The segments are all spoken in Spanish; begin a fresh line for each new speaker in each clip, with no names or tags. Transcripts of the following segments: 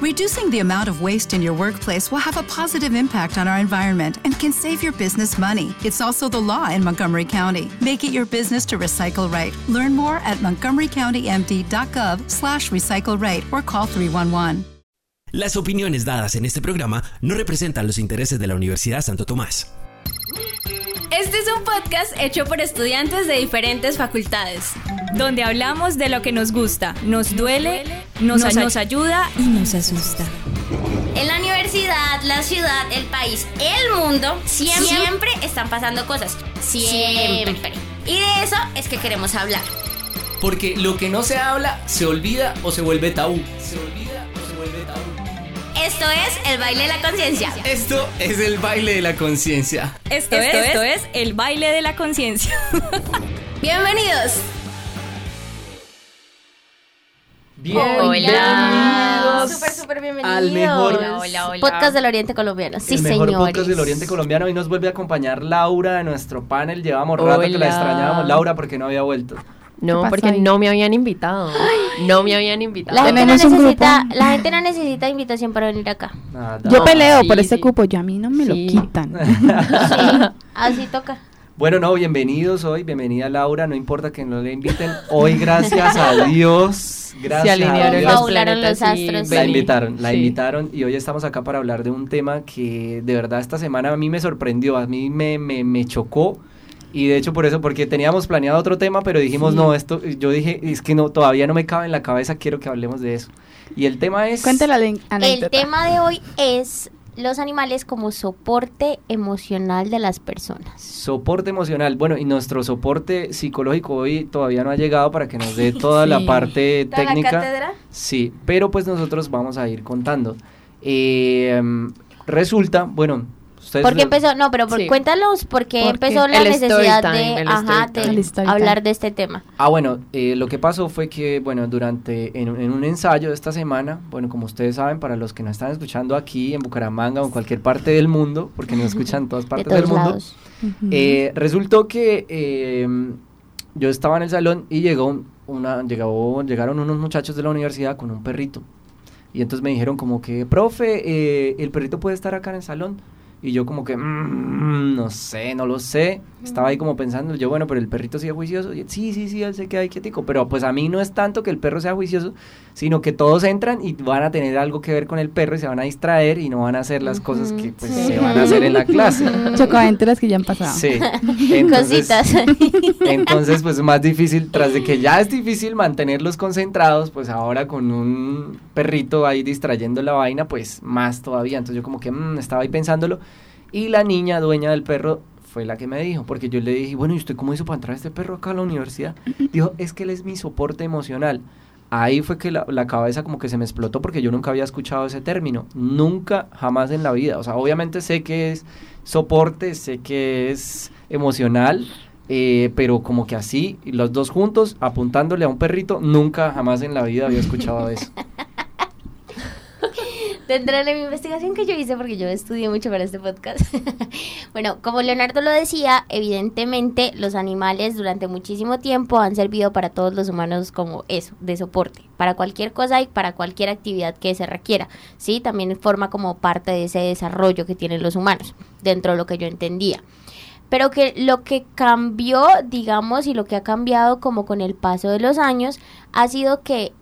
Reducing the amount of waste in your workplace will have a positive impact on our environment and can save your business money. It's also the law in Montgomery County. Make it your business to recycle right. Learn more at montgomerycountymd.gov slash recycle right or call 311.
Las opiniones dadas en este programa no representan los intereses de la Universidad Santo Tomás.
Este es un podcast hecho por estudiantes de diferentes facultades.
Donde hablamos de lo que nos gusta, nos duele, nos,
Nos
nos ayuda y nos asusta.
En la universidad, la ciudad, el país, el mundo, siempre, siempre están pasando cosas. Siempre. Y de eso es que queremos hablar.
Porque lo que no se habla se olvida o se vuelve tabú. Se olvida o se vuelve tabú.
Esto es el baile de la conciencia.
Esto es el baile de la conciencia.
Esto, es, esto es el baile de la conciencia.
Bienvenidos.
Bienvenidos
Súper, súper bienvenidos.
al mejor
Hola, hola, hola. Podcast del Oriente Colombiano. Sí,
el mejor
señores.
podcast del Oriente Colombiano. Hoy nos vuelve a acompañar Laura de nuestro panel. Llevamos rato que la
Hola.
extrañábamos. Laura, porque no había vuelto.
No, porque
ahí?
no me habían invitado. No me habían invitado.
La gente, no necesita, la gente no necesita invitación para venir acá.
Nada.
Yo peleo
sí,
por este
sí.
cupo, yo a mí no me
Sí.
lo quitan.
Sí, así toca.
Bueno, no, bienvenidos hoy. Bienvenida Laura. No importa que no le inviten. Hoy, gracias a Dios. Gracias
Se alinearon
a Dios.
los
los astros.
La invitaron, la
Sí.
invitaron y hoy estamos acá para hablar de un tema que de verdad esta semana a mí me sorprendió, a mí me, me, me chocó y de hecho por eso, porque teníamos planeado otro tema, pero dijimos
Sí.
no, esto, yo dije, es que no, todavía no me cabe en la cabeza, quiero que hablemos de eso. Y el tema es...
Cuéntale la
El tema de hoy es los animales como soporte emocional de las personas.
Soporte emocional. Bueno, y nuestro soporte psicológico hoy todavía no ha llegado para que nos dé toda la parte
¿Toda la
técnica.
cátedra?
Sí, pero pues nosotros vamos a ir contando. Eh, resulta, bueno, ustedes...
¿Por qué empezó? No, pero por-
Sí.
cuéntanos por qué
Porque
empezó la
el
necesidad de, ajá, hablar de este tema.
Ah, bueno, eh, lo que pasó fue que, bueno, durante, en, un- en un ensayo de esta semana, bueno, como ustedes saben, para los que nos están escuchando aquí en Bucaramanga o en cualquier parte del mundo, porque nos escuchan en todas partes del mundo, eh, resultó que eh, yo estaba en el salón y llegó una, llegó, llegaron unos muchachos de la universidad con un perrito. Y entonces me dijeron como que, profe, eh, el perrito puede estar acá en el salón. Y yo como que, "Mm, no sé, no lo sé. Estaba ahí como pensando, yo, bueno, pero el perrito sí es juicioso. Y, sí, sí, sí, él se queda ahí quietico. Pero pues a mí no es tanto que el perro sea juicioso, sino que todos entran y van a tener algo que ver con el perro y se van a distraer y no van a hacer las cosas que pues se van a hacer en la clase.
Chocoaventuras que ya han pasado.
Sí. Entonces,
Cositas.
entonces, pues más difícil, tras de que ya es difícil mantenerlos concentrados, pues ahora con un perrito ahí distrayendo la vaina, pues más todavía. Entonces yo como que mm, estaba ahí pensándolo. Y la niña dueña del perro fue la que me dijo, porque yo le dije, bueno, ¿y usted cómo hizo para entrar este perro acá a la universidad? Dijo, es que él es mi soporte emocional. Ahí fue que la, cabeza como que se me explotó porque yo nunca había escuchado ese término. Nunca, jamás en la vida. O sea, obviamente sé que es soporte, sé que es emocional, eh, pero como que así, los dos juntos, apuntándole a un perrito, nunca, jamás en la vida había escuchado eso.
Tendrán la investigación que yo hice porque yo estudié mucho para este podcast. bueno, como Leonardo lo decía, evidentemente los animales durante muchísimo tiempo han servido para todos los humanos como eso, de soporte, para cualquier cosa y para cualquier actividad que se requiera. Sí, también forma como parte de ese desarrollo que tienen los humanos, dentro de lo que yo entendía. Pero que lo que cambió, digamos, y lo que ha cambiado como con el paso de los años, ha sido que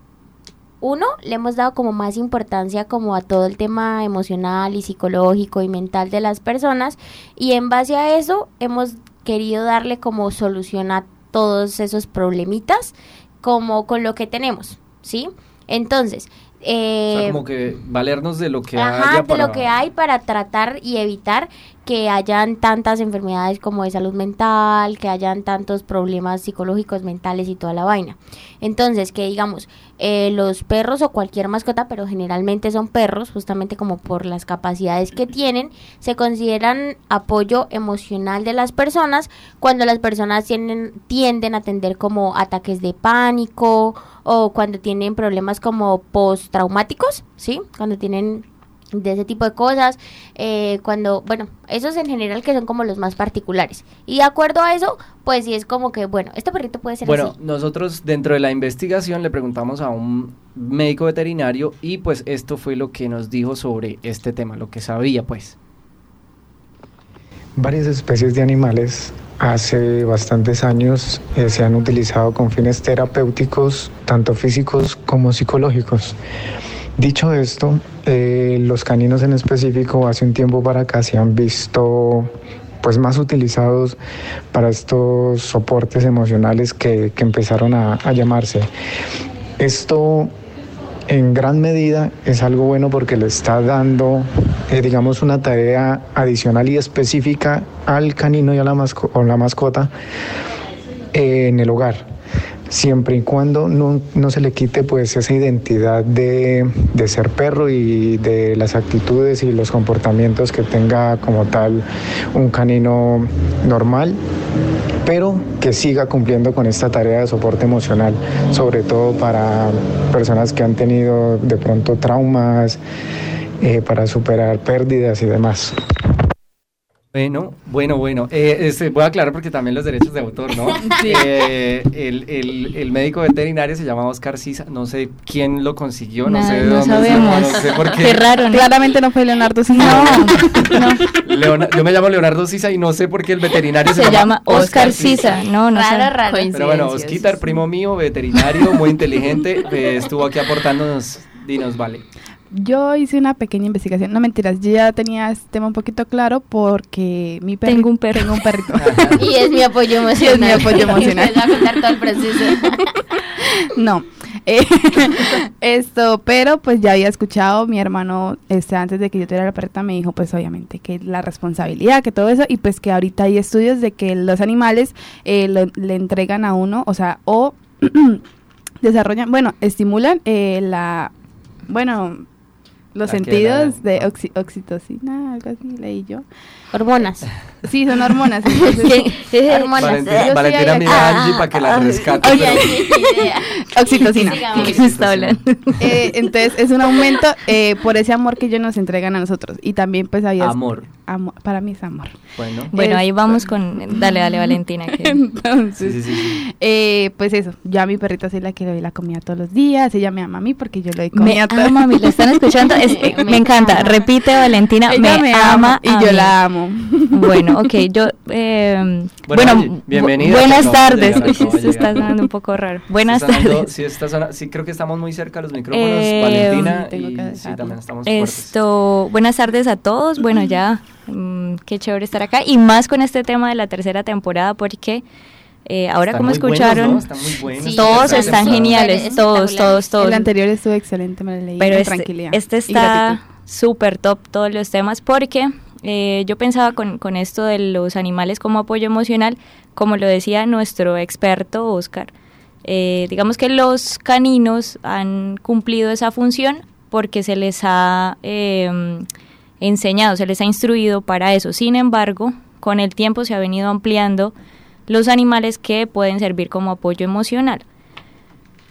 uno, le hemos dado como más importancia como a todo el tema emocional y psicológico y mental de las personas y en base a eso hemos querido darle como solución a todos esos problemitas como con lo que tenemos, ¿sí? Entonces,
O
eh,
sea, como que valernos de lo que
Ajá,
haya
de lo que hay para tratar y evitar que hayan tantas enfermedades como de salud mental, que hayan tantos problemas psicológicos, mentales y toda la vaina. Entonces, que digamos, eh, los perros o cualquier mascota, pero generalmente son perros, justamente como por las capacidades que tienen, se consideran apoyo emocional de las personas cuando las personas tienen, tienden a tener como ataques de pánico o cuando tienen problemas como postraumáticos, ¿sí? Cuando tienen de ese tipo de cosas, eh, cuando, bueno, esos en general que son como los más particulares. Y de acuerdo a eso, pues sí es como que, bueno, este perrito puede ser
Bueno,
así.
nosotros dentro de la investigación le preguntamos a un médico veterinario y pues esto fue lo que nos dijo sobre este tema, lo que sabía pues.
Varias especies de animales hace bastantes años eh, se han utilizado con fines terapéuticos, tanto físicos como psicológicos. Dicho esto, eh, los caninos en específico hace un tiempo para acá se han visto pues más utilizados para estos soportes emocionales que, que empezaron a, llamarse. Esto en gran medida es algo bueno porque le está dando, eh, digamos, una tarea adicional y específica al canino y a la, masco- la mascota eh, en el hogar, siempre y cuando no, no se le quite pues esa identidad de, de ser perro y de las actitudes y los comportamientos que tenga como tal un canino normal pero que siga cumpliendo con esta tarea de soporte emocional, sobre todo para personas que han tenido de pronto traumas, eh, para superar pérdidas y demás.
Bueno, bueno, bueno. Eh, este, voy a aclarar porque también los derechos de autor, ¿no?
Sí.
Eh, el, el- el médico veterinario se llama Oscar Sisa. No sé quién lo consiguió, no sé de
no
dónde.
sabemos.
No sé por qué.
Qué raro, ¿no? Claramente no fue Leonardo Sisa.
Leona- yo me llamo Leonardo Sisa y no sé por qué el veterinario se,
Se llama Oscar Sisa. No, no sé.
Raro, raro.
Pero bueno, Osquitar, primo mío, veterinario, muy inteligente, eh, estuvo aquí aportándonos. Dinos, vale.
Yo hice una pequeña investigación, no mentiras, yo ya tenía este tema un poquito claro porque mi perrito,
Tengo un perro.
tengo un perrito.
Y es mi apoyo emocional.
Es mi apoyo emocional.
Voy a contar todo el proceso.
No, eh, esto, pero pues ya había escuchado, mi hermano, este, antes de que yo tuviera la perrita, me dijo pues obviamente que la responsabilidad, que todo eso, y pues que ahorita hay estudios de que los animales eh, lo- le entregan a uno, o sea, o desarrollan, bueno, estimulan eh, la, bueno, los sentidos de oxi- oxitocina, algo así leí yo.
Hormonas.
Sí, son hormonas. entonces-
Hormonas.
Valentina,
Yo
Valentina mira a. Angie para que la rescate.
oye,
pero-.
Oxitocina.
Sigamos.
¿Qué me está hablando?
Eh, entonces es un aumento eh, por ese amor que ellos nos entregan a nosotros. Y también pues había...
Amor.
amo- para mí es amor.
Bueno.
Bueno, ahí vamos con... Dale, dale, Valentina. que-
Entonces,
sí, sí, sí.
eh, pues eso, ya a mi perrita sí la que le doy la comida todos los días, ella me ama a mí porque yo le doy
Me
comida todos
ama, ¿me lo están escuchando? Es-
Me
me encanta.
ama.
Repite, Valentina,
Ella
me, ama
y
a
yo
mí.
la amo.
Bueno, ok, yo... eh,
Bueno,
bueno,
bienvenida,
buenas tardes. Uy,
de
esto está sonando un poco raro. Buenas tardes.
sí, está sona- sí, creo que estamos muy cerca de los micrófonos,
Eh,
Valentina,
sí, tengo
y
que
sí, también estamos fuertes.
Esto, buenas tardes a todos. Bueno, ya, mm, qué chévere estar acá. Y más con este tema de la tercera temporada, porque eh, ahora,
Están
como
buenos,
escucharon,
¿no? Están muy buenos.
Sí,
todos
están
geniales, todos, todos, todos.
El anterior estuvo excelente, me lo leí
Pero
con
este,
tranquilidad.
este está súper top todos los temas porque eh, yo pensaba con, con esto de los animales como apoyo emocional, como lo decía nuestro experto Oscar, eh, digamos que los caninos han cumplido esa función porque se les ha eh, enseñado, se les ha instruido para eso. Sin embargo, con el tiempo se ha venido ampliando los animales que pueden servir como apoyo emocional.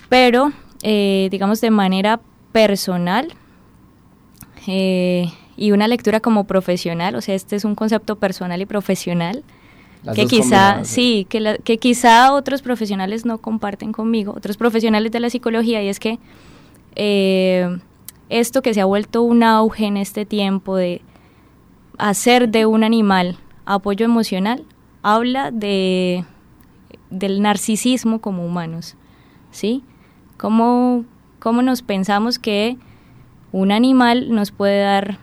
Pero, digamos, de manera personal eh, y una lectura como profesional, o sea, este es un concepto personal y profesional,
Las
que quizá, sí, que, la- que quizá otros profesionales no comparten conmigo, otros profesionales de la psicología, y es que eh, esto que se ha vuelto un auge en este tiempo de hacer de un animal apoyo emocional, habla de del narcisismo como humanos, ¿sí? ¿Cómo, cómo nos pensamos que un animal nos puede dar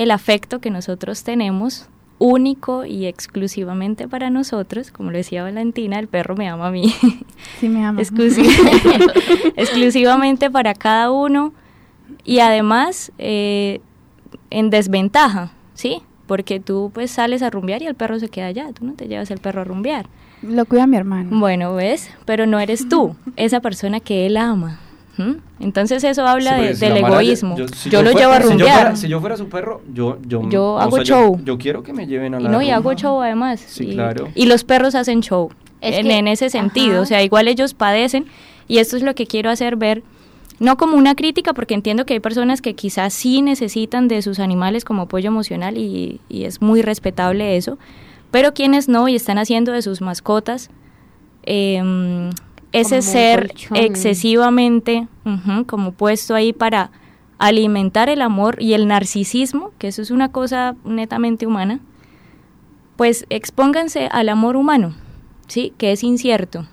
el afecto que nosotros tenemos, único y exclusivamente para nosotros, como lo decía Valentina, el perro me ama a mí,
Sí, me ama.
exclusiv- exclusivamente para cada uno y además eh, en desventaja, ¿sí? Porque tú pues sales a rumbear y el perro se queda allá, tú no te llevas el perro a rumbear.
Lo cuida mi hermano.
Bueno, ¿ves? Pero no eres tú, esa persona que él ama. Entonces eso habla
Sí,
de-
si
del egoísmo. Yo, lo
fuera-
llevo a
si yo
rumbear.
fuera- Si yo fuera su perro, yo, yo,
Yo hago
sea, yo-
show.
Yo, quiero que me lleven a
y
la
no, y hago show además.
Sí,
y,
claro.
y los perros hacen show.
Es
en,
que-
en ese sentido.
ajá.
O sea, igual ellos padecen. Y esto es lo que quiero hacer ver no como una crítica, porque entiendo que hay personas que quizás sí necesitan de sus animales como apoyo emocional y, y es muy respetable eso, pero quienes no y están haciendo de sus mascotas em, ese ser excesivamente como puesto ahí para alimentar el amor y el narcisismo, que eso es una cosa netamente humana, pues expónganse al amor humano, ¿sí? Que es incierto,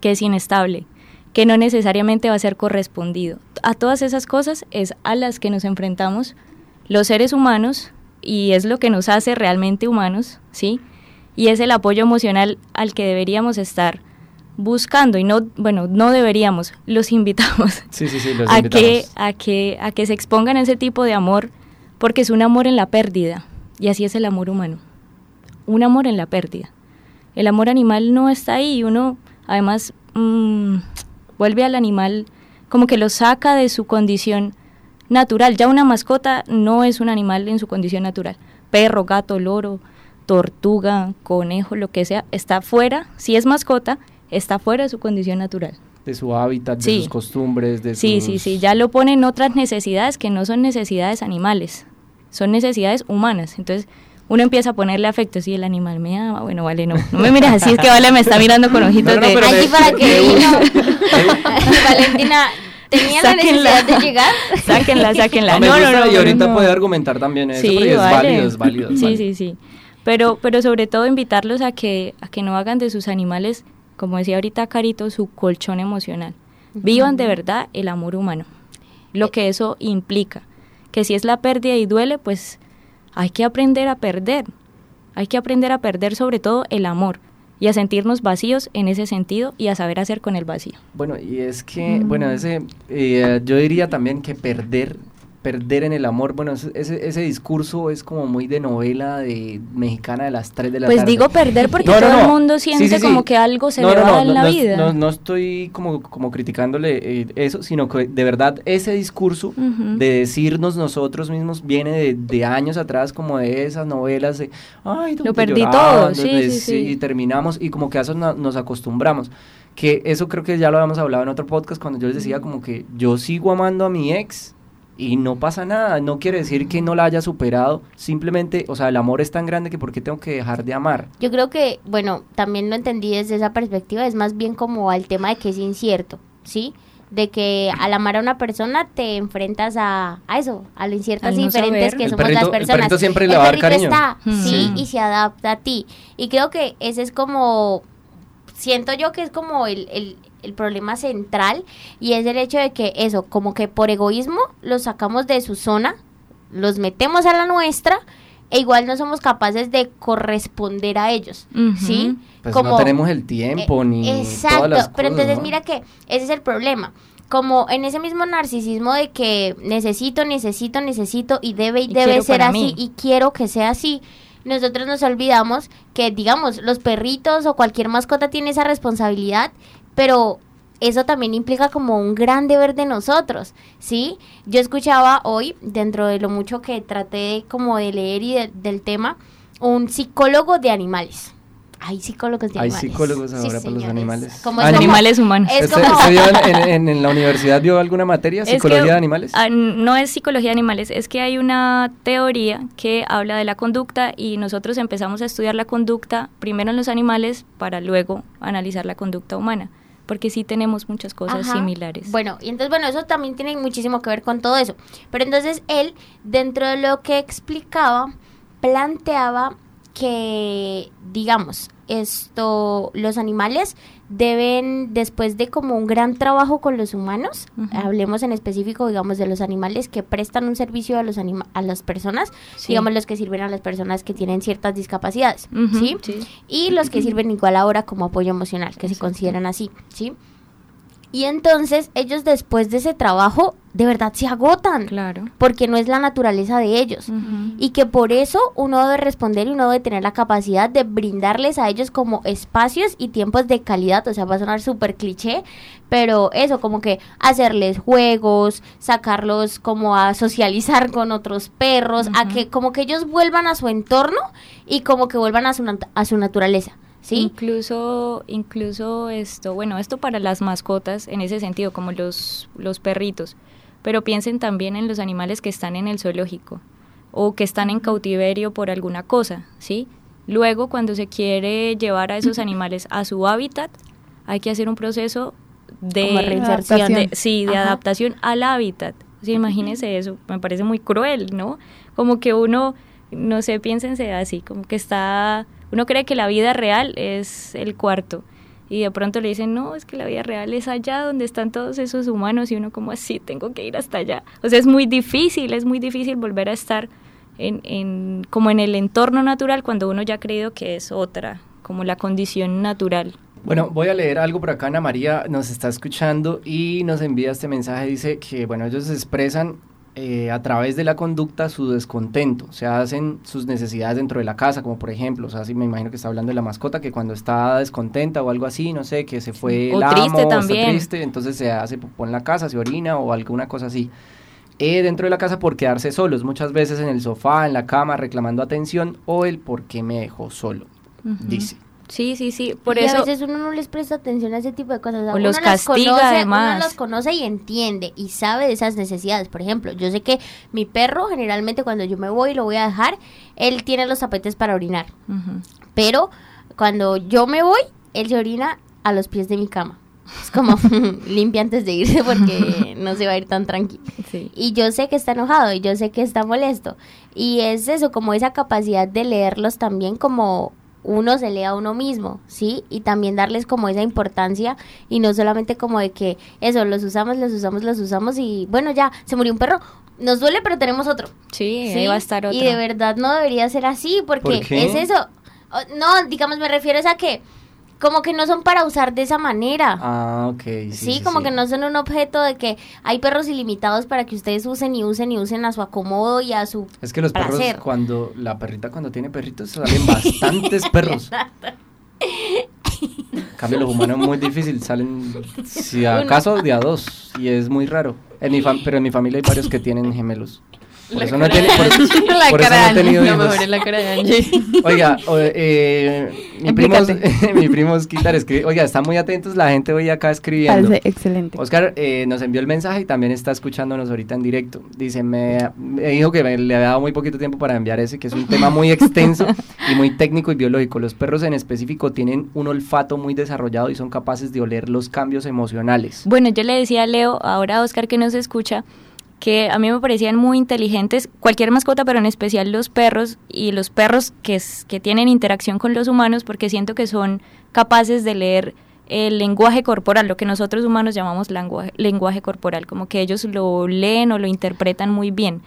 que es inestable, que no necesariamente va a ser correspondido. A todas esas cosas es a las que nos enfrentamos los seres humanos y es lo que nos hace realmente humanos, ¿sí? Y es el apoyo emocional al que deberíamos estar buscando y no, bueno, no deberíamos, los invitamos
Sí, sí, sí, los
a
invitamos.
que, a, que, a que se expongan a ese tipo de amor, porque es un amor en la pérdida, y así es el amor humano, un amor en la pérdida. El amor animal no está ahí, y uno además mm, vuelve al animal como que lo saca de su condición natural. Ya una mascota no es un animal en su condición natural. Perro, gato, loro, tortuga, conejo, lo que sea, está fuera, si es mascota, está fuera de su condición natural.
De su hábitat, de
Sí.
sus costumbres, de
Sí,
sus...
sí, sí, ya lo ponen otras necesidades que no son necesidades animales, son necesidades humanas. Entonces uno empieza a ponerle afecto, si el animal me ama, bueno, vale, no, no me mires así, es que vale me está mirando con ojitos
No, no,
de...
de-
para que vino. Valentina, ¿tenía la necesidad de llegar?
Sáquenla, sáquenla. No, no, no,
y ahorita
no.
puede argumentar también eso,
Sí,
porque es válido, es válido. es
Sí,
válido.
sí, sí. Pero, pero sobre todo invitarlos a que, a que no hagan de sus animales, como decía ahorita Carito, su colchón emocional. Vivan de verdad el amor humano, lo que eso implica. Que si es la pérdida y duele, pues hay que aprender a perder. Hay que aprender a perder sobre todo el amor y a sentirnos vacíos en ese sentido y a saber hacer con el vacío.
Bueno, y es que,
Mm.
bueno, ese, eh, yo diría también que perder, perder en el amor, bueno, ese, ese, discurso es como muy de novela de mexicana de las 3 de la
Pues
tarde.
digo perder porque
No, no,
todo el mundo siente
sí, sí.
como que algo se le va
no,
en
no,
la
no,
vida.
No, no estoy como, como criticándole eh, eso, sino que de verdad ese discurso de decirnos nosotros mismos viene de, de años atrás, como de esas novelas de, ay, donde
perdí
lloraban,
todo, sí,
donde
sí, sí.
y terminamos, y como que a eso no- nos acostumbramos. Que eso creo que ya lo habíamos hablado en otro podcast cuando yo les decía como que yo sigo amando a mi ex y no pasa nada, no quiere decir que no la haya superado, simplemente, o sea, el amor es tan grande que por qué tengo que dejar de amar.
Yo creo que, bueno, también lo entendí desde esa perspectiva, es más bien como al tema de que es incierto, ¿sí? De que al amar a una persona te enfrentas a, a eso, a lo inciertas
Al
y
no
diferentes
saber.
que
El
somos
perrito-
las
el
personas.
perrito siempre le
El
va a dar cariño.
está,
Mm.
sí,
Sí.
y se adapta a ti. Y creo que ese es como, siento yo que es como el, el, el problema central y es el hecho de que eso, como que por egoísmo los sacamos de su zona, los metemos a la nuestra e igual no somos capaces de corresponder a ellos. ¿sí?
Pues no tenemos el tiempo
Eh,
ni
Exacto,
todas las
pero
cosas,
entonces
¿no?
mira que ese es el problema. Como en ese mismo narcisismo de que necesito, necesito, necesito y debe y,
Y
debe ser así
mí.
y quiero que sea así, nosotros nos olvidamos que, digamos, los perritos o cualquier mascota tiene esa responsabilidad, pero eso también implica como un gran deber de nosotros, ¿sí? Yo escuchaba hoy, dentro de lo mucho que traté de, como de leer y de- del tema, un psicólogo de animales. Hay psicólogos de
Hay
animales.
psicólogos
Sí,
ahora para los animales.
Como es como-
Animales humanos.
es
¿Usted-
como-
usted vio en, en- en la universidad vio alguna materia?
Es
¿Psicología
que,
de animales?
ah, no es psicología de animales, es que hay una teoría que habla de la conducta y nosotros empezamos a estudiar la conducta primero en los animales para luego analizar la conducta humana, porque sí tenemos muchas cosas
Ajá.
similares.
Bueno, y entonces, bueno, eso también tiene muchísimo que ver con todo eso. Pero entonces él, dentro de lo que explicaba, planteaba que, digamos, esto, los animales deben, después de como un gran trabajo con los humanos, hablemos en específico, digamos, de los animales que prestan un servicio a los anima a las personas,
Sí.
digamos, los que sirven a las personas que tienen ciertas discapacidades, sí. y los que sirven igual ahora como apoyo emocional, que se consideran así, ¿sí? Y entonces ellos después de ese trabajo de verdad se agotan,
Claro.
porque no es la naturaleza de ellos. Y que por eso uno debe responder y uno debe tener la capacidad de brindarles a ellos como espacios y tiempos de calidad. O sea, va a sonar súper cliché, pero eso, como que hacerles juegos, sacarlos como a socializar con otros perros, a que como que ellos vuelvan a su entorno y como que vuelvan a su, a su naturaleza. ¿Sí?
Incluso, incluso esto, bueno, esto para las mascotas en ese sentido, como los, los perritos, pero piensen también en los animales que están en el zoológico o que están en cautiverio por alguna cosa, ¿sí? Luego, cuando se quiere llevar a esos animales a su hábitat, hay que hacer un proceso de
Como reinserción.
de- sí, de
Ajá.
adaptación al hábitat. Imagínense eso, me parece muy cruel, ¿no? Como que uno, no sé, piénsense así, como que está, uno cree que la vida real es el cuarto y de pronto le dicen, no, es que la vida real es allá donde están todos esos humanos y uno como así, tengo que ir hasta allá. O sea, es muy difícil, es muy difícil volver a estar en, en, como en el entorno natural cuando uno ya ha creído que es otra, como la condición natural.
Bueno, voy a leer algo por acá. Ana María nos está escuchando y nos envía este mensaje. Dice que, bueno, ellos expresan eh, a través de la conducta su descontento. O sea, hacen sus necesidades dentro de la casa, como por ejemplo, o sea, sí me imagino que está hablando de la mascota, que cuando está descontenta o algo así, no sé, que se fue
O
el amo,
triste
está
también.
triste, entonces se hace popó en la casa, se orina o alguna cosa así. Eh, dentro de la casa por quedarse solos, muchas veces en el sofá, en la cama, reclamando atención, o el por qué me dejó solo, dice.
Sí, sí, sí, por
y
eso...
a veces uno no les presta atención a ese tipo de cosas. sea,
O
uno
los castiga,
conoce,
además.
Uno los conoce y entiende y sabe de esas necesidades. Por ejemplo, yo sé que mi perro generalmente cuando yo me voy y lo voy a dejar, él tiene los tapetes para orinar.
Ujú.
Pero cuando yo me voy, él se orina a los pies de mi cama. Es como limpia antes de irse porque no se va a ir tan tranquilo.
Sí.
Y yo sé que está enojado y yo sé que está molesto. Y es eso, como esa capacidad de leerlos también como uno se lee a uno mismo, ¿sí? Y también darles como esa importancia y no solamente como de que eso, los usamos, los usamos, los usamos y bueno, ya, se murió un perro, nos duele pero tenemos otro.
Sí,
¿sí?
ahí va a estar otro.
Y de verdad no debería ser así porque es eso. No, digamos, me refiero a que como que no son para usar de esa manera.
Ah, ok.
Sí, como que no son un objeto de que hay perros ilimitados para que ustedes usen y usen y usen a su acomodo y a su
Es que los perros, cuando la perrita cuando tiene perritos, salen bastantes perros. En cambio, los humanos es muy difícil, salen, si acaso, de a dos, y es muy raro. En mi fam- pero en mi familia hay varios que tienen gemelos. Por eso no he teni- por- por eso no he tenido hijos.
mejor es la cara de Angie.
Oiga, o- eh, mi primo, mi primo Osquitar escribe, oiga, están muy atentos la gente hoy acá escribiendo.
Parece excelente.
Oscar eh, nos envió el mensaje y también está escuchándonos ahorita en directo. Dice, me, me dijo que me- le había dado muy poquito tiempo para enviar ese, que es un tema muy extenso y muy técnico y biológico. Los perros en específico tienen un olfato muy desarrollado y son capaces de oler los cambios emocionales.
Bueno, yo le decía a Leo, ahora a Oscar que nos escucha, que a mí me parecían muy inteligentes cualquier mascota, pero en especial los perros y los perros que, es- que tienen interacción con los humanos, porque siento que son capaces de leer el lenguaje corporal, lo que nosotros humanos llamamos lenguaje, lenguaje corporal, como que ellos lo leen o lo interpretan muy bien,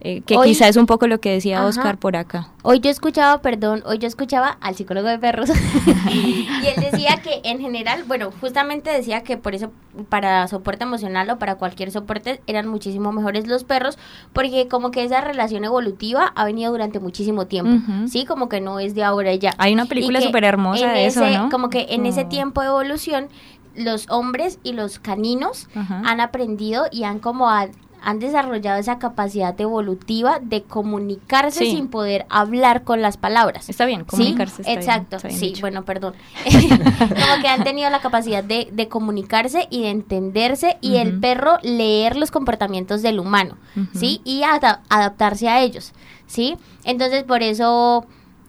eh, que
Hoy-
quizá es un poco lo que decía
Ajá.
Oscar por acá.
Hoy yo escuchaba, perdón, hoy yo escuchaba al psicólogo de perros y él decía que en general, bueno, justamente decía que por eso para soporte emocional o para cualquier soporte eran muchísimo mejores los perros porque como que esa relación evolutiva ha venido durante muchísimo tiempo, sí, como que no es de ahora y ya.
Hay una película súper hermosa de eso.
Como que en ese tiempo de evolución los hombres y los caninos
Ajá.
han aprendido y han como a- han desarrollado esa capacidad evolutiva de comunicarse
Sí.
sin poder hablar con las palabras.
Está bien,
¿Sí?
comunicarse. bien,
Exacto,
está bien
sí,
dicho.
bueno, perdón. Como que han tenido la capacidad de, de comunicarse y de entenderse y el perro leer los comportamientos del humano, ¿sí? Y ada- adaptarse a ellos, ¿sí? Entonces, por eso,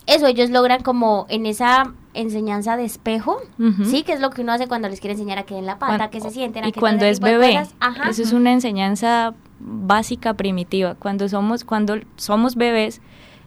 eso ellos logran como en esa enseñanza de espejo. ¿sí? Que es lo que uno hace cuando les quiere enseñar a que den la pata, que se sienten, a
y
que
cuando es bebé.
Ajá.
eso es una enseñanza básica primitiva cuando somos cuando somos bebés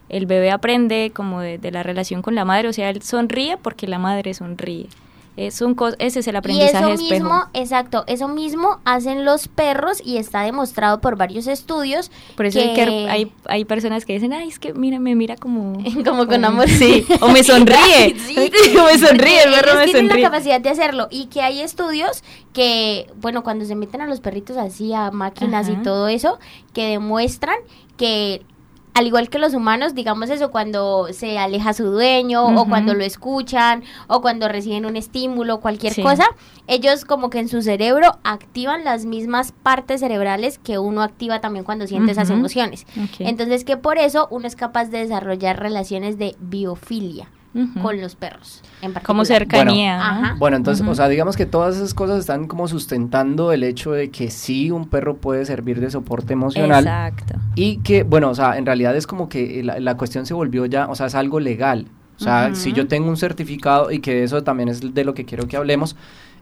el bebé aprende como de, de la relación con la madre o sea él sonríe porque la madre sonríe es un cos- ese es el
Y
aprendizaje
eso
espejo
mismo, exacto, eso mismo hacen los perros y está demostrado por varios estudios.
por eso hay,
que-
hay hay personas que dicen ay es que mira me mira como
Como con amor.
sí o me sonríe
Sí.
o me sonríe el perro me sonríe
la capacidad de hacerlo y que hay estudios que, bueno, cuando se meten a los perritos así, a máquinas
Ajá.
y todo eso, que demuestran que al igual que los humanos, digamos eso, cuando se aleja su dueño o cuando lo escuchan o cuando reciben un estímulo, cualquier
Sí.
cosa, ellos como que en su cerebro activan las mismas partes cerebrales que uno activa también cuando siente esas emociones. Entonces que por eso uno es capaz de desarrollar relaciones de biofilia. Con los perros en particular.
Como cercanía. ¿no?
Ajá.
Bueno, entonces, o sea, digamos que todas esas cosas están como sustentando el hecho de que sí un perro puede servir de soporte emocional.
Exacto.
Y que, bueno, o sea, en realidad es como que la, la cuestión se volvió ya, o sea, es algo legal. O sea, si yo tengo un certificado y que eso también es de lo que quiero que hablemos,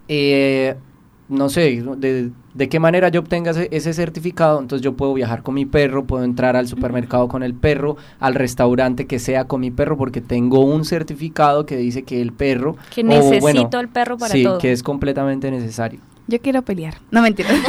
eh, no sé, de, de qué manera yo obtenga ese, ese certificado, entonces yo puedo viajar con mi perro, puedo entrar al supermercado con el perro, al restaurante que sea con mi perro, porque tengo un certificado que dice que el perro...
Que
o,
necesito
bueno,
el perro para
sí,
todo.
que es completamente necesario.
Yo quiero pelear. No, mentira.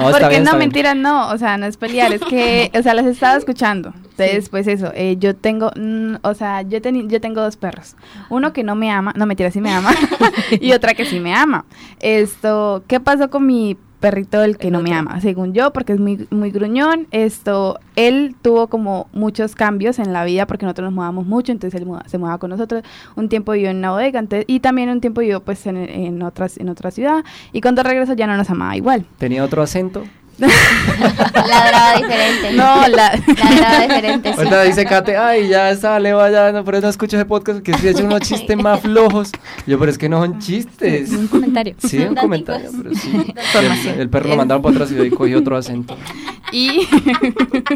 No,
Porque
bien,
no, mentira, no. O sea, no es pelear. Es que, o sea, las estaba escuchando. Entonces, pues eso. eh, yo tengo, mm, o sea, yo, teni- yo tengo dos perros. Uno que no me ama. No, mentira, sí me ama. y otra que sí me ama. Esto, ¿qué pasó con mi perrito el que
El
no me ama? Según yo, porque es muy, muy gruñón. Esto, él tuvo como muchos cambios en la vida porque nosotros nos mudamos mucho. Entonces, él muda- se mudaba con nosotros. Un tiempo vivió en una bodega. entonces- y también un tiempo vivió, pues, en, en, otras, en otra ciudad. Y cuando regresó ya no nos amaba igual.
¿Tenía otro acento?
Ladraba diferente.
No, la...
Ladraba diferente, sí.
Ahorita dice Kate, ay, ya sale, vaya, no, pero no escucho ese podcast que ha hecho unos chistes más flojos. Yo, pero es que no son chistes.
Un comentario.
Sí, un comentario, pero sí. El, el perro lo mandaron para otra ciudad y cogió otro acento.
Y,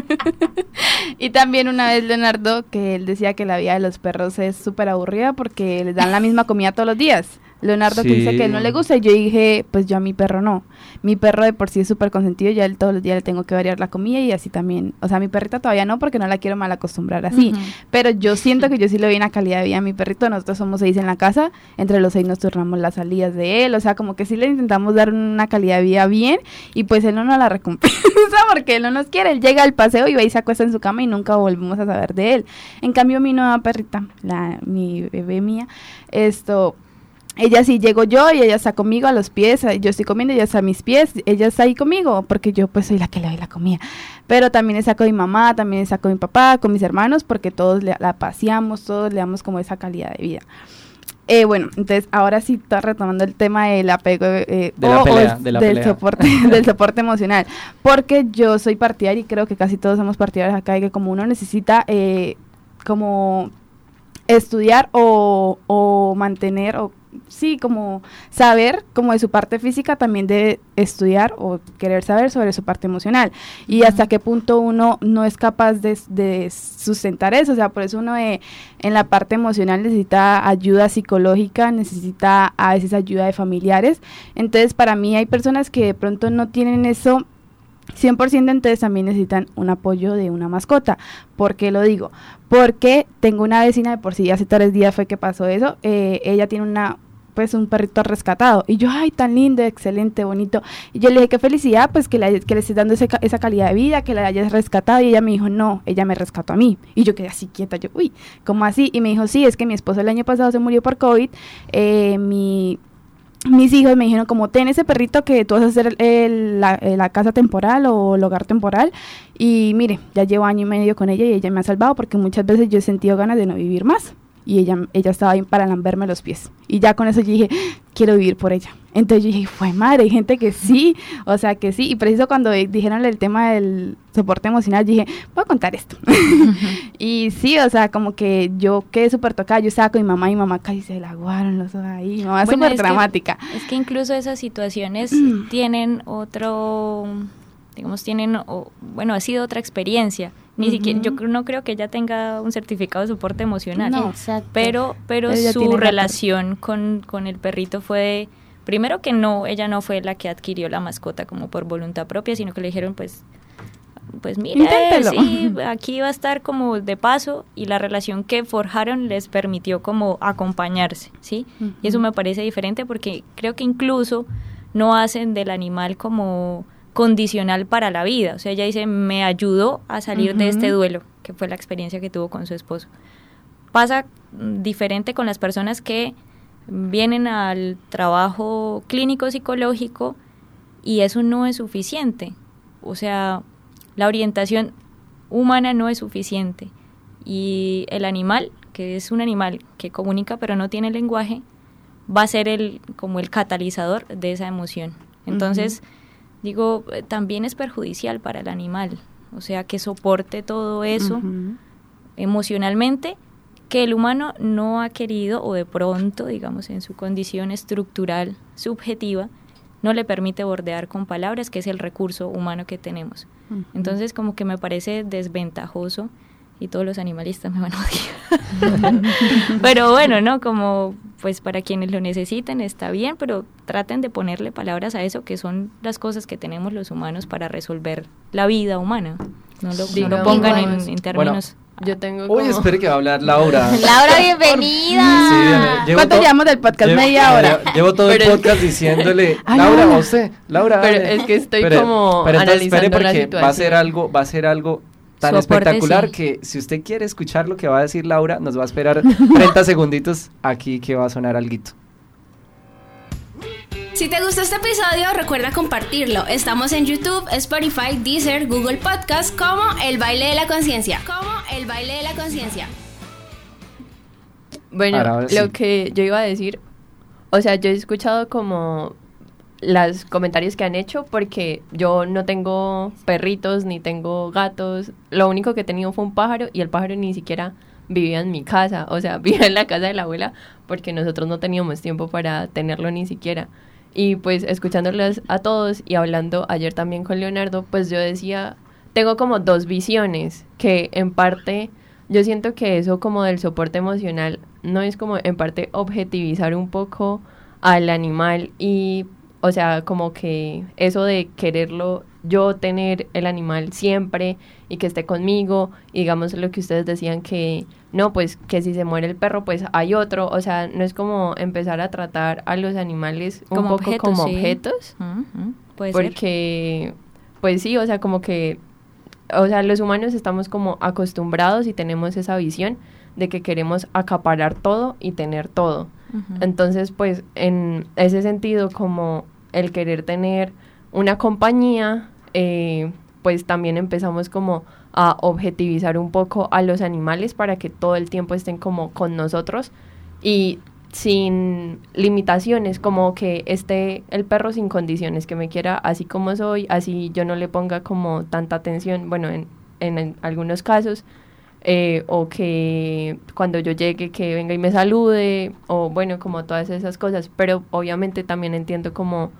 y también una vez Leonardo, que él decía que la vida de los perros es súper aburrida porque les dan la misma comida todos los días. Leonardo que dice
Sí.
que no le gusta y yo dije, pues yo a mi perro no. Mi perro de por sí es súper consentido, ya él todos los días le tengo que variar la comida y así también. O sea, mi perrita todavía no porque no la quiero mal acostumbrar así. Pero yo siento que yo sí le doy una calidad de vida a mi perrito. Nosotros somos seis en la casa. Entre los seis nos turnamos las salidas de él. O sea, como que sí le intentamos dar una calidad de vida bien. Y pues él no nos la recompensa porque él no nos quiere. Él llega al paseo y va y se acuesta en su cama y nunca volvemos a saber de él. En cambio, mi nueva perrita, la, mi bebé mía, esto... Ella sí llego yo y ella está conmigo a los pies, yo estoy comiendo, ella está a mis pies, ella está ahí conmigo porque yo pues soy la que le doy la comida. Pero también está con mi mamá, también está con mi papá, con mis hermanos, porque todos le- la paseamos, todos le damos como esa calidad de vida. Eh, bueno, entonces ahora sí está retomando el tema del apego eh,
De
o- o
pelea,
el-
de la
del
pelea.
soporte del soporte emocional, porque yo soy partidaria y creo que casi todos somos partidarios acá de que como uno necesita eh, como estudiar o, o mantener o sí como saber como de su parte física también debe estudiar o querer saber sobre su parte emocional. Y hasta qué punto uno no es capaz de, de sustentar eso. O sea por eso uno eh, en la parte emocional necesita ayuda psicológica necesita a veces ayuda de familiares. Entonces para mí hay personas que de pronto no tienen eso 100% entonces también necesitan un apoyo de una mascota. ¿Por qué lo digo? Porque tengo una vecina de por sí, hace tres días fue que pasó eso, eh, ella tiene una pues un perrito rescatado. Y yo ay tan lindo excelente bonito y yo le dije qué felicidad pues que le, que le estés dando esa calidad de vida que la hayas rescatado y ella me dijo no ella me rescató a mí y yo quedé así quieta yo uy cómo así y me dijo sí es que mi esposo el año pasado se murió por covid eh, mi mis hijos me dijeron como ten ese perrito que tú vas a hacer el- la, eh, la casa temporal o el hogar temporal y mire ya llevo año y medio con ella y ella me ha salvado porque muchas veces yo he sentido ganas de no vivir más y ella ella estaba ahí para lamberme los pies. Y ya con eso yo dije quiero vivir por ella entonces yo dije fue madre hay gente que sí o sea que sí y preciso cuando dijeron el tema del soporte emocional yo dije voy a contar esto y sí o sea como que yo quedé súper tocada yo estaba con mi mamá y mi mamá casi se la aguaron los ojos ahí mi mamá es
Bueno,
súper
que-
dramática
Es que incluso esas situaciones
Mm.
tienen otro, digamos, tienen, o- bueno, ha sido otra experiencia. Ni siquiera, yo no creo que ella tenga un certificado de soporte emocional.
No.
Exacto.
Pero, pero su relación con, con el perrito fue, primero que no, ella no fue la que adquirió la mascota como por voluntad propia, sino que le dijeron, pues, pues mire,
Inténtelo.
sí, aquí va a estar como de paso y la relación que forjaron les permitió como acompañarse, ¿sí? Y eso me parece diferente porque creo que incluso no hacen del animal como condicional para la vida. O sea, ella dice, me ayudó a salir de este duelo, que fue la experiencia que tuvo con su esposo. Pasa mm, diferente con las personas que vienen al trabajo clínico psicológico y eso no es suficiente. O sea, la orientación humana no es suficiente y el animal, que es un animal que comunica pero no tiene lenguaje, va a ser el como el catalizador de esa emoción. Entonces, digo, eh, también es perjudicial para el animal, o sea, que soporte todo eso emocionalmente que el humano no ha querido o de pronto, digamos, en su condición estructural subjetiva, no le permite bordear con palabras, que es el recurso humano que tenemos. Entonces, como que me parece desventajoso y todos los animalistas me van a odiar. pero bueno, ¿no? Como pues para quienes lo necesiten está bien, pero traten de ponerle palabras a eso que son las cosas que tenemos los humanos para resolver la vida humana. No lo, no lo pongan en, en términos...
Yo tengo
Uy, espere que va a hablar Laura.
Laura, bienvenida.
Sí, llevo
¿Cuánto
to-
llevamos del podcast?
llevo-
Media hora.
Llevo, llevo todo el
Pero
podcast diciéndole,
Ah,
Laura,
Laura.
a usted, Laura.
Pero
dale".
es que estoy
Pero-
como
pero espere
analizando la
porque va a ser algo, va a ser algo tan espectacular
sí.
que si usted quiere escuchar lo que va a decir Laura, nos va a esperar 30 segunditos aquí que va a sonar alguito.
Si te gustó este episodio, recuerda compartirlo. Estamos en YouTube, Spotify, Deezer, Google Podcast como El Baile de la Conciencia. Como El Baile de la Conciencia.
Bueno,
Ahora,
lo
sí.
que yo iba a decir, o sea, yo he escuchado como los comentarios que han hecho porque yo no tengo perritos ni tengo gatos. Lo único que he tenido fue un pájaro y el pájaro ni siquiera vivía en mi casa, o sea, vivía en la casa de la abuela porque nosotros no teníamos tiempo para tenerlo ni siquiera. Y pues escuchándolos a todos y hablando ayer también con Leonardo, pues yo decía, tengo como dos visiones que en parte yo siento que eso como del soporte emocional no es como en parte objetivizar un poco al animal y o sea como que eso de quererlo yo tener el animal siempre y que esté conmigo y digamos lo que ustedes decían que no pues que si se muere el perro pues hay otro o sea no es como empezar a tratar a los animales un
Como
poco
objetos,
como
sí.
objetos
Ujú, puede ser.
porque pues sí o sea como que o sea, los humanos estamos como acostumbrados y tenemos esa visión de que queremos acaparar todo y tener todo. Entonces, pues en ese sentido, como el querer tener una compañía, eh, pues también empezamos como a objetivizar un poco a los animales para que todo el tiempo estén como con nosotros y sin limitaciones, como que esté el perro sin condiciones, que me quiera así como soy, así yo no le ponga como tanta atención, bueno, en, en, en algunos casos, eh, o que cuando yo llegue que venga y me salude, o bueno, como todas esas cosas, pero obviamente también entiendo como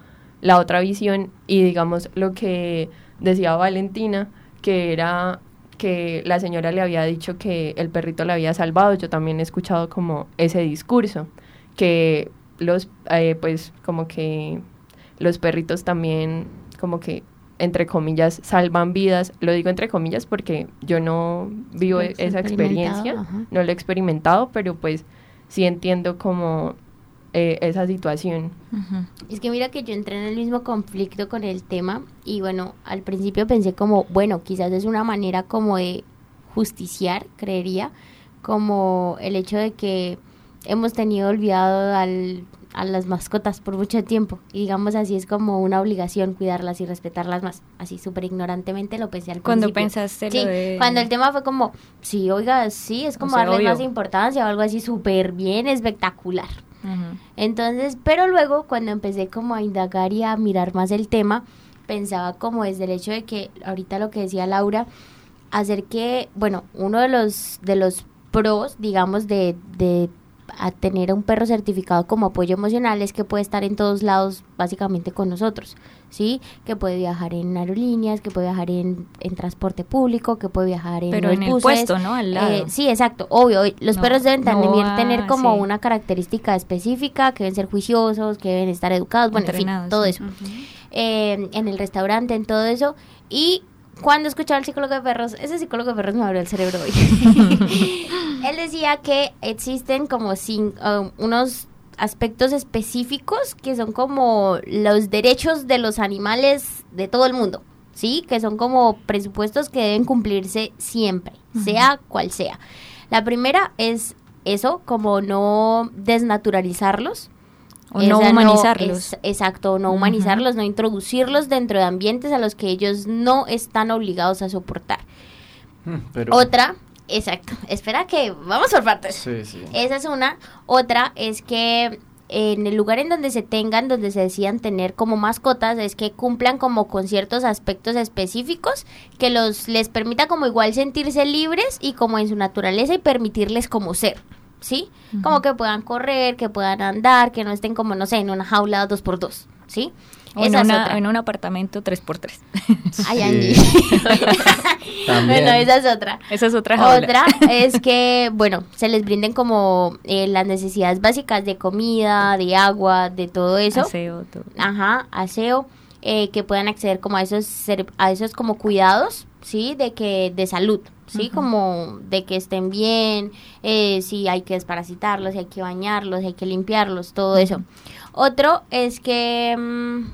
la otra visión y digamos lo que decía Valentina, que era que la señora le había dicho que el perrito le había salvado, yo también he escuchado como ese discurso, que los, eh, pues como que los perritos también como que entre comillas salvan vidas, lo digo entre comillas porque yo no vivo esa experiencia,
ajá.
no lo he experimentado, pero pues sí entiendo como eh, esa situación.
Es que mira que yo entré en el mismo conflicto con el tema y bueno, al principio pensé como, bueno, quizás es una manera como de justiciar, creería, como el hecho de que hemos tenido olvidado al, a las mascotas por mucho tiempo y digamos así es como una obligación cuidarlas y respetarlas más, así súper ignorantemente lo pensé al
Cuando
principio.
pensaste
Sí,
lo de...
cuando el tema fue como, sí, oiga, sí, es como
sea,
darle
obvio.
más importancia o algo así súper bien, espectacular. Entonces, pero luego cuando empecé como a indagar y a mirar más el tema, pensaba como desde el hecho de que ahorita lo que decía Laura, hacer que, bueno, uno de los de los pros, digamos, de, de a tener a un perro certificado como apoyo emocional es que puede estar en todos lados básicamente con nosotros, ¿sí? Que puede viajar en aerolíneas, que puede viajar en, en transporte público, que puede viajar en
Pero
los
en el
buses.
puesto, ¿no? Al lado.
Eh, sí, exacto, obvio. Los
No,
perros deben también tener como
sí.
una característica específica, que deben ser juiciosos, que deben estar educados, bueno, en fin, todo eso. Eh, en el restaurante, en todo eso. Y cuando escuchaba al psicólogo de perros, ese psicólogo de perros me abrió el cerebro hoy. Él decía que existen como sin, um, unos aspectos específicos que son como los derechos de los animales de todo el mundo, ¿sí? Que son como presupuestos que deben cumplirse siempre, sea cual sea. La primera es eso, como no desnaturalizarlos.
O no
Esa
humanizarlos.
es- exacto, no humanizarlos, no introducirlos dentro de ambientes a los que ellos no están obligados a soportar.
Mm, Pero,
Otra, exacto, espera que vamos por partes.
Sí, sí.
Esa es una. Otra es que en el lugar en donde se tengan, donde se decidan tener como mascotas, es que cumplan como con ciertos aspectos específicos que los les permita como igual sentirse libres y como en su naturaleza y permitirles como ser. ¿Sí? Como que puedan correr, que puedan andar, que no estén como, no sé, en una jaula dos por dos, ¿sí?
O en,
Esa es
una-
otra.
en un apartamento 3x3.
Ay, Angie. Bueno, esa es otra.
Esa es otra jaula.
Otra es que, bueno, se les brinden como eh, las necesidades básicas de comida, de agua, de todo eso.
Aseo, todo.
Ajá, aseo, eh, que puedan acceder como a esos, ser- a esos como cuidados, ¿sí? De que, de salud, ¿sí? Como de que estén bien, eh, si hay que desparasitarlos, si hay que bañarlos, si hay que limpiarlos, todo eso. Otro es que... mm,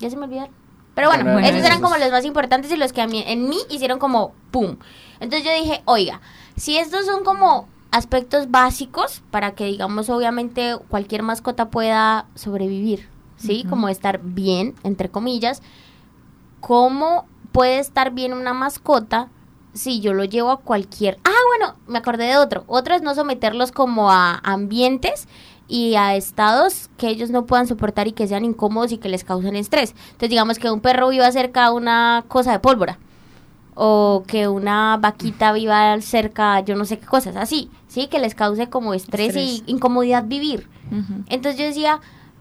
ya se me olvidaron. Pero bueno,
Bueno,
esos eran
esos-
como los más importantes y los que a mí, en mí hicieron como ¡pum! Entonces yo dije, oiga, si estos son como aspectos básicos para que, digamos, obviamente cualquier mascota pueda sobrevivir, ¿sí? Como estar bien, entre comillas, ¿cómo puede estar bien una mascota si yo lo llevo a cualquier... Ah, bueno, me acordé de otro. Otro es no someterlos como a ambientes y a estados que ellos no puedan soportar y que sean incómodos y que les causen estrés. Entonces, digamos que un perro viva cerca de una cosa de pólvora o que una vaquita viva cerca, yo no sé qué cosas, así, ¿sí? Que les cause como estrés,
Estrés.
y incomodidad vivir. Entonces yo decía,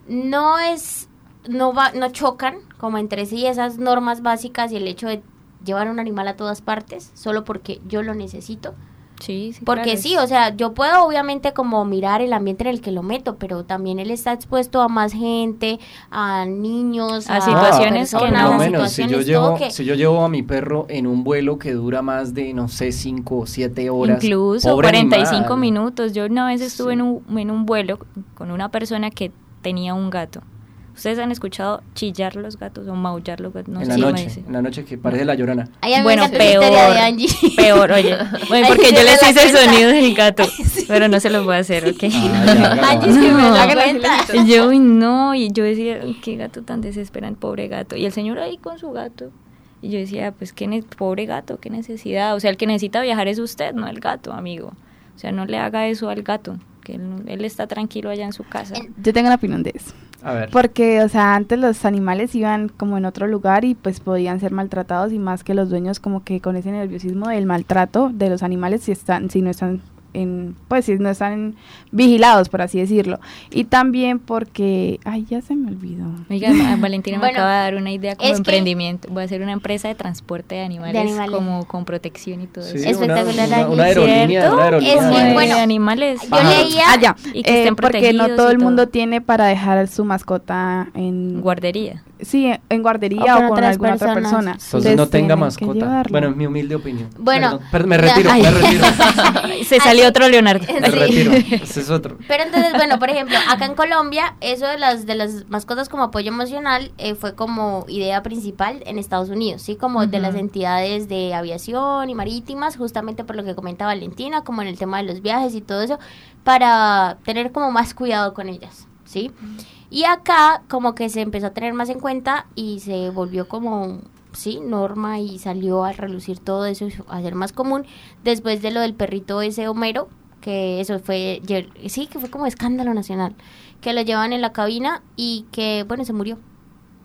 no es, no va, no chocan como entre sí esas normas básicas y el hecho de llevar un animal a todas partes solo porque yo lo necesito.
Sí, sí.
Porque
claro,
sí, o sea, yo puedo obviamente como mirar el ambiente en el que lo meto, pero también él está expuesto a más gente, a niños,
A
a,
situaciones que
personas,
lo menos, si yo, llevo,
que-
si yo llevo a mi perro en un vuelo que dura más de, no sé, 5 o 7 horas.
Incluso
pobre
45
animal.
minutos. Yo una vez estuve en, un, en un vuelo con una persona que tenía un gato. ¿Ustedes han escuchado chillar los gatos o maullar los gatos? No
en
sé
la
cómo
noche,
dice.
en la noche que parece la llorona.
Ay, me
Bueno,
la
peor,
de Angie.
peor, oye. Bueno,
Ay,
porque yo
me
les
la
hice el sonido del gato, pero no se los voy a hacer, ¿ok?
Angie, sí me la cuenta.
Y yo, uy, no, y yo decía, "Uy, qué gato tan desesperante, pobre gato. Y el señor ahí con su gato. Y yo decía, pues qué ne- pobre gato, qué necesidad. O sea, el que necesita viajar es usted, no el gato, amigo. O sea, no le haga eso al gato, que él, él está tranquilo allá en su casa.
Yo tengo una opinión de eso. Porque, o sea, antes los animales iban como en otro lugar y pues podían ser maltratados y más que los dueños como que con ese nerviosismo del maltrato de los animales si están, si no están en, pues si no están vigilados, por así decirlo. Y también porque, ay, ya se me olvidó.
Oiga, Valentina me
Bueno,
acaba de dar una idea como emprendimiento. Voy a hacer una empresa de transporte de animales,
animales.
como con protección y todo
Sí,
eso.
una-
Espectacular,
una,
Angie.
una aerolínea,
¿Cierto?
una aerolínea.
Es
de
bueno.
animales.
Yo leía...
Ah, ya.
Y que
Eh,
estén
porque no todo
y
el mundo
todo.
tiene para dejar su mascota en
Guardería.
Sí, en guardería
O
o
con otras
alguna otra persona.
Entonces no tenga mascota. Bueno, en mi humilde opinión.
Bueno,
Perdón, per- me retiro,
Ay.
me retiro.
Se salió otro Leonardo.
Me
Sí.
retiro. Ese es otro.
Pero entonces, bueno, por ejemplo, acá en Colombia, eso de las de las mascotas como apoyo emocional eh, fue como idea principal en Estados Unidos, sí, como de las entidades de aviación y marítimas, justamente por lo que comenta Valentina, como en el tema de los viajes y todo eso, para tener como más cuidado con ellas, sí. Y acá como que se empezó a tener más en cuenta y se volvió como sí, norma y salió a relucir todo eso a ser más común después de lo del perrito ese Homero, que eso fue, sí, que fue como escándalo nacional, que lo llevan en la cabina y que, bueno, se murió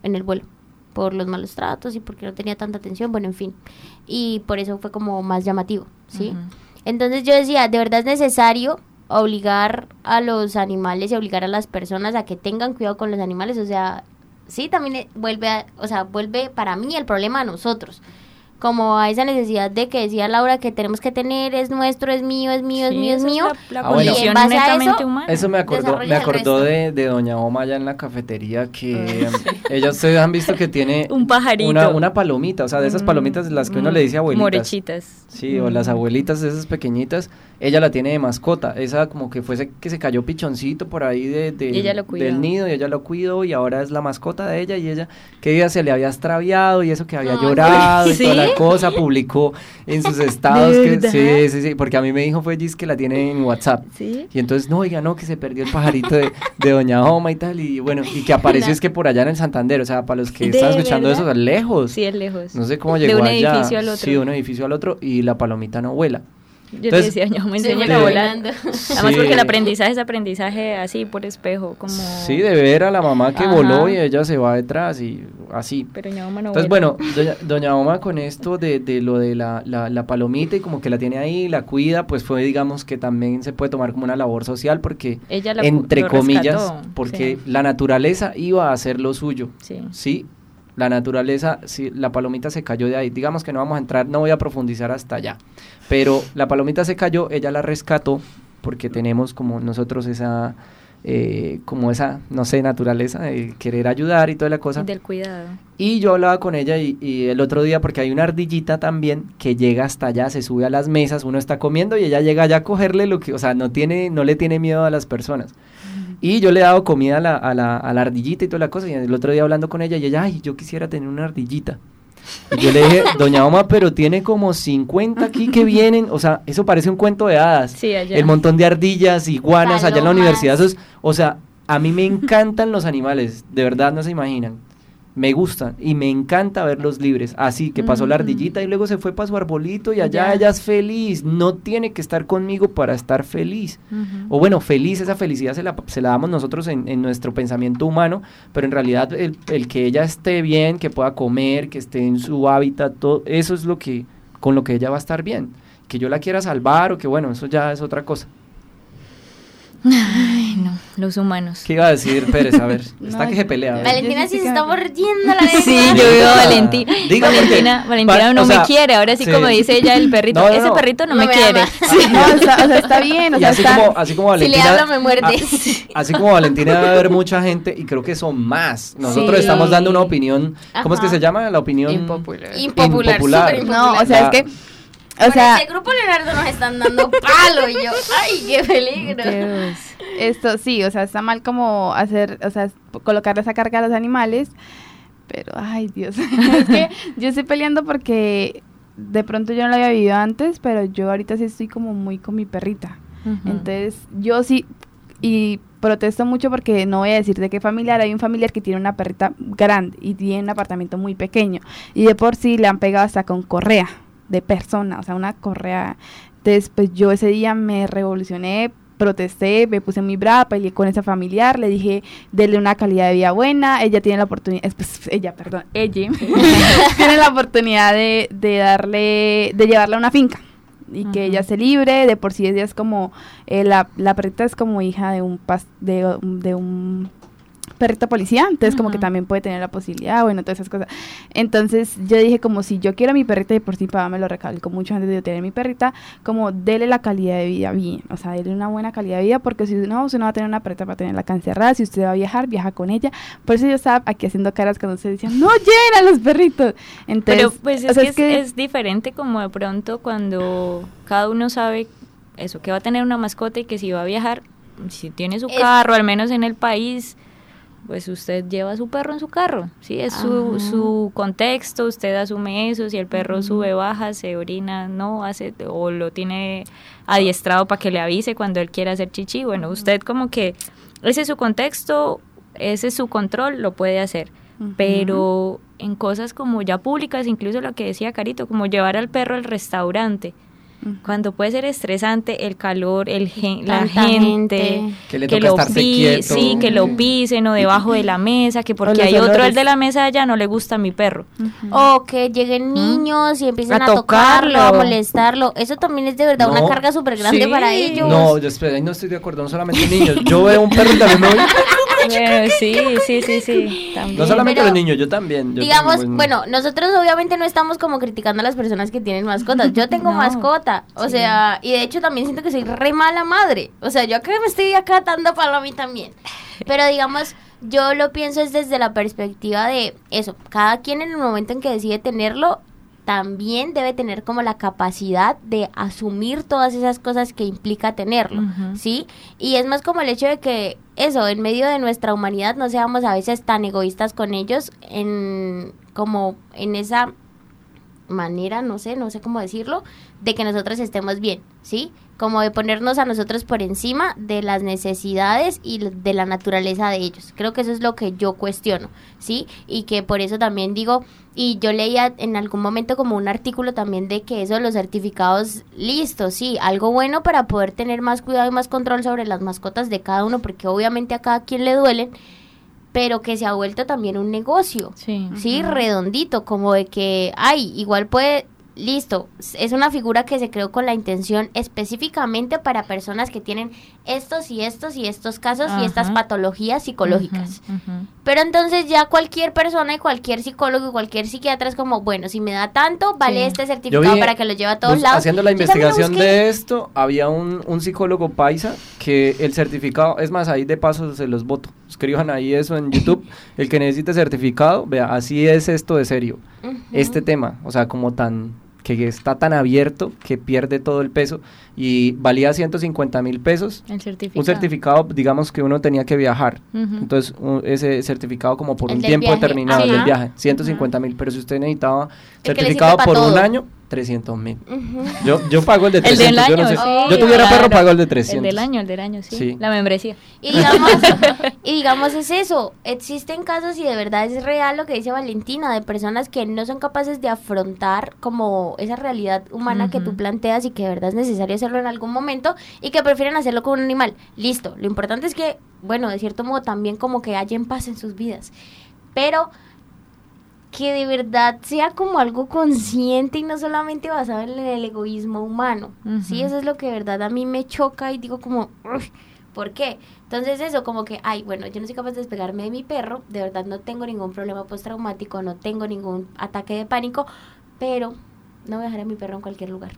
en el vuelo por los malos tratos y porque no tenía tanta atención, bueno, en fin. Y por eso fue como más llamativo, ¿sí? Entonces yo decía, de verdad es necesario obligar a los animales y obligar a las personas a que tengan cuidado con los animales, o sea, sí, también vuelve a, o sea, vuelve para mí el problema a nosotros. Como a esa necesidad de que decía Laura que tenemos que tener, es nuestro, es mío, es mío, es
Sí,
mío, es mío.
la- la
Ah, bueno.
Y en base a eso,
humana.
Eso me acordó, me acordó de, de Doña Oma allá en la cafetería que ella ustedes han visto que tiene
Un pajarito.
una, una palomita, o sea, de esas
Mm,
palomitas de las que uno le dice abuelitas.
Morechitas.
Sí, o
Mm.
las abuelitas de esas pequeñitas, ella la tiene de mascota. Esa como que fuese que se cayó pichoncito por ahí de, de-
Y ella lo cuidó.
del nido y ella lo cuidó y ahora es la mascota de ella y ella que ella se le había extraviado y eso que había llorado y toda la cosa, publicó en sus estados que sí, sí, sí, porque a mí me dijo fue Gis que la tiene en WhatsApp.
¿Sí?
Y entonces, no, oiga, no, que se perdió el pajarito de, de Doña Oma y tal, y bueno, y que apareció es que por allá en el Santander, o sea, para los que
¿De
están escuchando
verdad?
eso, lejos.
Sí, es lejos.
No sé cómo
De
llegó
un
allá.
edificio al otro.
Sí, de un edificio al otro, y la palomita no vuela.
Yo
Entonces-
le decía, yo me
Sí,
enseñan a volar.
volando.
Además porque el
Sí.
aprendizaje es aprendizaje así, por espejo, como...
Sí, de ver a la mamá que
Ajá.
voló y ella se va detrás y así.
Pero mi mamá no
Entonces,
vuela.
bueno, doña, doña Oma con esto de, de lo de la, la, la palomita y como que la tiene ahí, la cuida, pues fue, digamos, que también se puede tomar como una labor social porque,
Ella la
entre comillas,
rescató,
porque
sí.
la naturaleza iba a hacer lo suyo.
Sí.
Sí, la naturaleza, sí, la palomita se cayó de ahí. Digamos que no vamos a entrar, no voy a profundizar hasta allá. Pero la palomita se cayó, ella la rescató porque tenemos como nosotros esa, eh, como esa, no sé, naturaleza de querer ayudar y toda la cosa.
Del cuidado.
Y yo hablaba con ella y, y el otro día, porque hay una ardillita también que llega hasta allá, se sube a las mesas, uno está comiendo y ella llega allá a cogerle lo que, o sea, no tiene, no le tiene miedo a las personas. Y yo le he dado comida a la, a, la, a la ardillita y toda la cosa, y el otro día hablando con ella, y ella, ay, yo quisiera tener una ardillita. Y yo le dije, doña Oma, pero tiene como 50 aquí que vienen, o sea, eso parece un cuento de hadas.
Sí, allá.
El montón de ardillas, iguanas allá en la
Palomas.
universidad, eso es- o sea, a mí me encantan los animales, de verdad no se imaginan. Me gustan y me encanta verlos libres. Así que pasó la
Mm.
ardillita y luego se fue para su arbolito y allá ella es feliz. No tiene que estar conmigo para estar feliz. O bueno, feliz, esa felicidad se la, se la damos nosotros en, en nuestro pensamiento humano, pero en realidad el, el que ella esté bien, que pueda comer, que esté en su hábitat, todo, eso es lo que, con lo que ella va a estar bien. Que yo la quiera salvar o que bueno, eso ya es otra cosa.
Ay, no, los humanos.
¿Qué iba a decir Pérez? A ver, está
No,
que se pelea.
Valentina
sí
se está mordiendo la lengua.
Sí, yo veo a Valentina.
Diga
Valentina,
porque-
Valentina
va-
no
o sea,
me quiere. Ahora sí,
sí.
como dice ella, el perrito.
No, no,
Ese perrito no,
No
me
me
quiere.
No, o sea, o sea, está bien, o
Y
sea,
así
está...
como, así como
Si le
Valentina.
hablo me muerde.
a- así como Valentina debe haber mucha gente, y creo que son más. Nosotros
Sí.
estamos dando una opinión. ¿Cómo es que se llama? La opinión.
Impopular.
Impopular,
Impopular.
No, o sea, es que... O sea,
ese grupo Leonardo nos están dando palo y yo, ay, qué peligro.
Dios.
esto sí, o sea, está mal como hacer, o sea, colocarle esa carga a los animales, pero, ay, Dios, es que yo estoy peleando porque de pronto yo no lo había vivido antes, pero yo ahorita sí estoy como muy con mi perrita. Entonces, yo sí, y protesto mucho porque no voy a decir de qué familiar, hay un familiar que tiene una perrita grande y tiene un apartamento muy pequeño, y de por sí le han pegado hasta con correa de persona, o sea, una correa. Entonces, pues yo ese día me revolucioné, protesté, me puse muy brava, peleé con esa familiar, le dije, denle una calidad de vida buena, ella tiene la oportunidad, es, pues, ella, perdón, ella, tiene la oportunidad de, de darle, de llevarla a una finca y que ella se libre, de por sí ella es como, eh, la, la perrita es como hija de un, pas- de, de un perrito policía, entonces como que también puede tener la posibilidad, bueno, todas esas cosas. Entonces yo dije como si yo quiero mi perrita y por sí papá me lo recalco mucho antes de yo tener mi perrita, como dele la calidad de vida bien, o sea, dele una buena calidad de vida porque si no, usted no va a tener una perrita para tenerla acá encerrada, si usted va a viajar, viaja con ella. Por eso yo estaba aquí haciendo caras cuando ustedes decían, no llena los perritos. Entonces,
Pero pues
o
es,
sea,
que es, es diferente como de pronto cuando cada uno sabe eso, que va a tener una mascota y que si va a viajar, si tiene su
Es-
carro, al menos en el país, pues usted lleva a su perro en su carro, ¿sí? Es su, su contexto, usted asume eso, si el perro sube, baja, se orina, no hace, o lo tiene adiestrado para que le avise cuando él quiera hacer chichi, bueno, usted como que ese es su contexto, ese es su control, lo puede hacer. Pero en cosas como ya públicas, incluso lo que decía Carito, como llevar al perro al restaurante, Cuando puede ser estresante el calor, el gen- la gente,
gente.
Que le
que
toca
lo
estarse
pi-
quieto.
sí, que lo pisen o debajo de la mesa, que porque hay otro el de la mesa allá no le gusta a mi perro.
O que lleguen niños y empiecen
A
a, tocarlo, a molestarlo. Eso también es de verdad una carga súper grande
Sí.
para ellos.
No, yo espera, no estoy de acuerdo, no solamente niños. Yo veo un perro y también me voy.
Sí, sí, sí, sí. también.
No solamente
Pero,
los niños, yo también. yo
Digamos, bueno, nosotros obviamente no estamos como criticando a las personas que tienen mascotas. Yo tengo
No,
mascota, o
sí.
sea, y de hecho también siento que soy re mala madre. O sea, yo acá me estoy acá dando palo a mí también. Pero digamos, yo lo pienso es desde la perspectiva de eso. Cada quien en el momento en que decide tenerlo, también debe tener como la capacidad de asumir todas esas cosas que implica tenerlo. ¿sí? Y es más como el hecho de que eso, en medio de nuestra humanidad, no seamos a veces tan egoístas con ellos, en como en esa manera, no sé, no sé cómo decirlo, de que nosotros estemos bien, ¿sí? Como de ponernos a nosotros por encima de las necesidades y de la naturaleza de ellos. Creo que eso es lo que yo cuestiono, ¿sí? Y que por eso también digo, y yo leía en algún momento como un artículo también de que eso los certificados, listo, sí, algo bueno para poder tener más cuidado y más control sobre las mascotas de cada uno, porque obviamente a cada quien le duelen, pero que se ha vuelto también un negocio,
Sí.
sí, redondito, como de que, ay, igual puede, listo, es una figura que se creó con la intención específicamente para personas que tienen estos y estos y estos casos y estas patologías psicológicas. Pero entonces ya cualquier persona y cualquier psicólogo y cualquier psiquiatra es como, bueno, si me da tanto, vale
Sí.
este certificado
vi,
para que lo lleve a todos
bus-
lados.
Haciendo la investigación de esto, había un, un psicólogo paisa que el certificado, es más, ahí de paso se los voto. Escriban ahí eso en YouTube. el que necesite certificado, vea, así es esto de serio. Este tema, o sea, como tan que está tan abierto que pierde todo el peso y valía 150 mil pesos.
El certificado.
Un certificado, digamos que uno tenía que viajar. Entonces, un- ese certificado como por
El
un tiempo
viaje,
determinado
ajá.
del viaje, 150 mil. Pero si usted necesitaba certificado por un año, 300 mil. Yo, yo pago el de
El
300.
del
yo no
año,
sé.
sí.
yo tuviera
claro.
perro, pago el de 300.
El del año, el del año, sí.
Sí.
La membresía.
Y digamos, y digamos es eso, existen casos y de verdad es real lo que dice Valentina, de personas que no son capaces de afrontar como esa realidad humana que tú planteas y que de verdad es necesario hacerlo en algún momento y que prefieren hacerlo con un animal. Listo, lo importante es que, bueno, de cierto modo también como que haya en paz en sus vidas. Pero que de verdad sea como algo consciente y no solamente basado en el egoísmo humano. Sí,
Ujú.
eso es lo que de verdad a mí me choca y digo como, "Uf, ¿por qué? Entonces eso como que, ay, bueno, yo no soy capaz de despegarme de mi perro, de verdad no tengo ningún problema postraumático, no tengo ningún ataque de pánico, pero no voy a dejar a mi perro en cualquier lugar.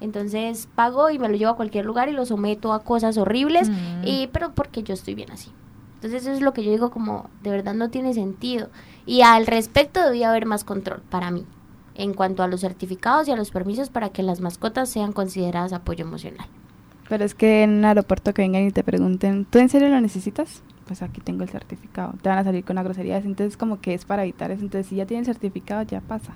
Entonces pago y me lo llevo a cualquier lugar y lo someto a cosas horribles, y, pero porque yo estoy bien así. Entonces eso es lo que yo digo como, de verdad no tiene sentido. Y al respecto debía haber más control para mí, en cuanto a los certificados y a los permisos para que las mascotas sean consideradas apoyo emocional.
Pero es que en un aeropuerto que vengan y te pregunten, ¿tú en serio lo necesitas? Pues aquí tengo el certificado. Te van a salir con una grosería. Entonces, como que es para evitar eso. Entonces, si ya tienen el certificado, ya pasa.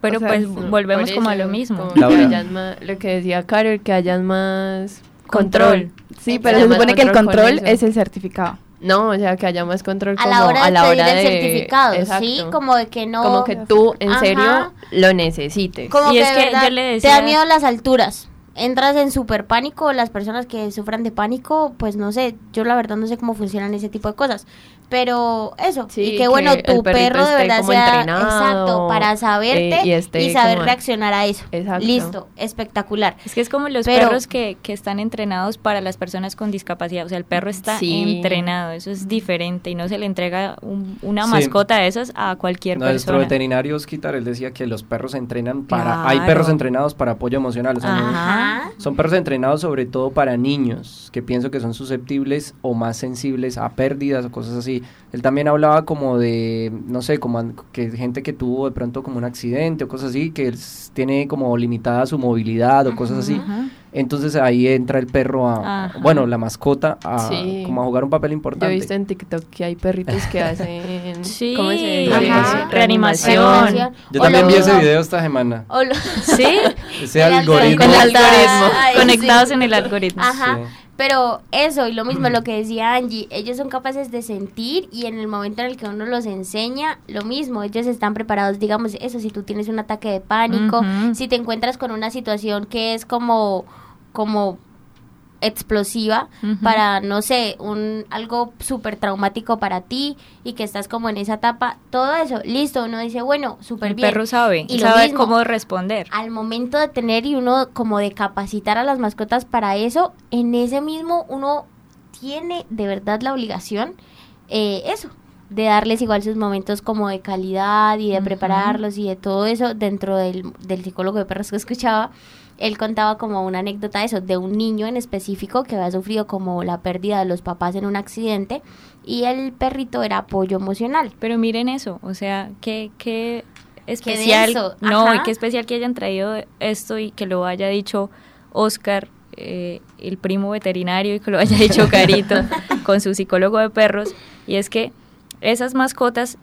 Pero
O sea,
pues volvemos como a lo mismo.
como que más- lo que decía Carol, que hayan más control.
Sí, pero se supone que el
control con
es el certificado.
No, o sea, que haya más control
A
como
la hora de
a la
pedir
hora
el
de-
certificado, ¿sí? Como de que no...
Como que tú en
Ajá.
serio lo necesites.
Como
Y
que,
es
de
que
verdad
yo le
te
decía-
da miedo las alturas. Entras en super pánico, las personas que sufran de pánico, pues no sé, yo la verdad no sé cómo funcionan ese tipo de cosas. Pero eso,
Sí,
y que bueno,
que
tu perro de verdad
como
sea exacto para saberte
eh, y
saber
como-
reaccionar a eso.
Exacto.
Listo, espectacular.
Es que es como los
Pero-
perros que, que están entrenados para las personas con discapacidad. O sea, el perro está
Sí.
entrenado. Eso es diferente y no se le entrega un- una
Sí.
mascota de esas a cualquier
Nuestro
persona.
veterinario Osquitar, él decía que los perros se entrenan para... Hay perros entrenados para apoyo emocional. o sea, no-
Ajá.
Son perros entrenados sobre todo para niños, que pienso que son susceptibles o más sensibles a pérdidas o cosas así. Él también hablaba como de, no sé, como an- que gente que tuvo de pronto como un accidente o cosas así, que tiene como limitada su movilidad o cosas así.
Ajá.
Entonces ahí entra el perro a,
Ajá.
bueno, la mascota a
Sí.
como a jugar un papel
Yo he
importante.
visto en TikTok que hay perritos que hacen
Sí,
¿cómo se
reanimación.
Reanimación.
Yo
O
también
lo
vi ese video esta semana.
lo-
Sí,
Ese
El
algoritmo.
con el
algoritmo.
algoritmo.
Ay,
Conectados
sí.
en el algoritmo.
Ajá. Pero eso, y lo mismo, lo que decía Angie, ellos son capaces de sentir y en el momento en el que uno los enseña, lo mismo, ellos están preparados, digamos, eso, si tú tienes un ataque de pánico, si te encuentras con una situación que es como, como explosiva para, no sé, un algo súper traumático para ti y que estás como en esa etapa, todo eso, listo, uno dice, bueno, súper
El
bien.
perro sabe,
Y
sabe
mismo,
cómo responder.
al momento de tener y uno como de capacitar a las mascotas para eso, en ese mismo uno tiene de verdad la obligación, eh, eso, de darles igual sus momentos como de calidad y de prepararlos y de todo eso dentro del, del psicólogo de perros que escuchaba. Él contaba como una anécdota de eso, de un niño en específico que había sufrido como la pérdida de los papás en un accidente y el perrito era apoyo emocional.
Pero miren eso, o sea, qué, qué especial, no,
ajá.
y qué especial que hayan traído esto y que lo haya dicho Oscar, eh, el primo veterinario, y que lo haya dicho Carito con su psicólogo de perros, y es que esas mascotas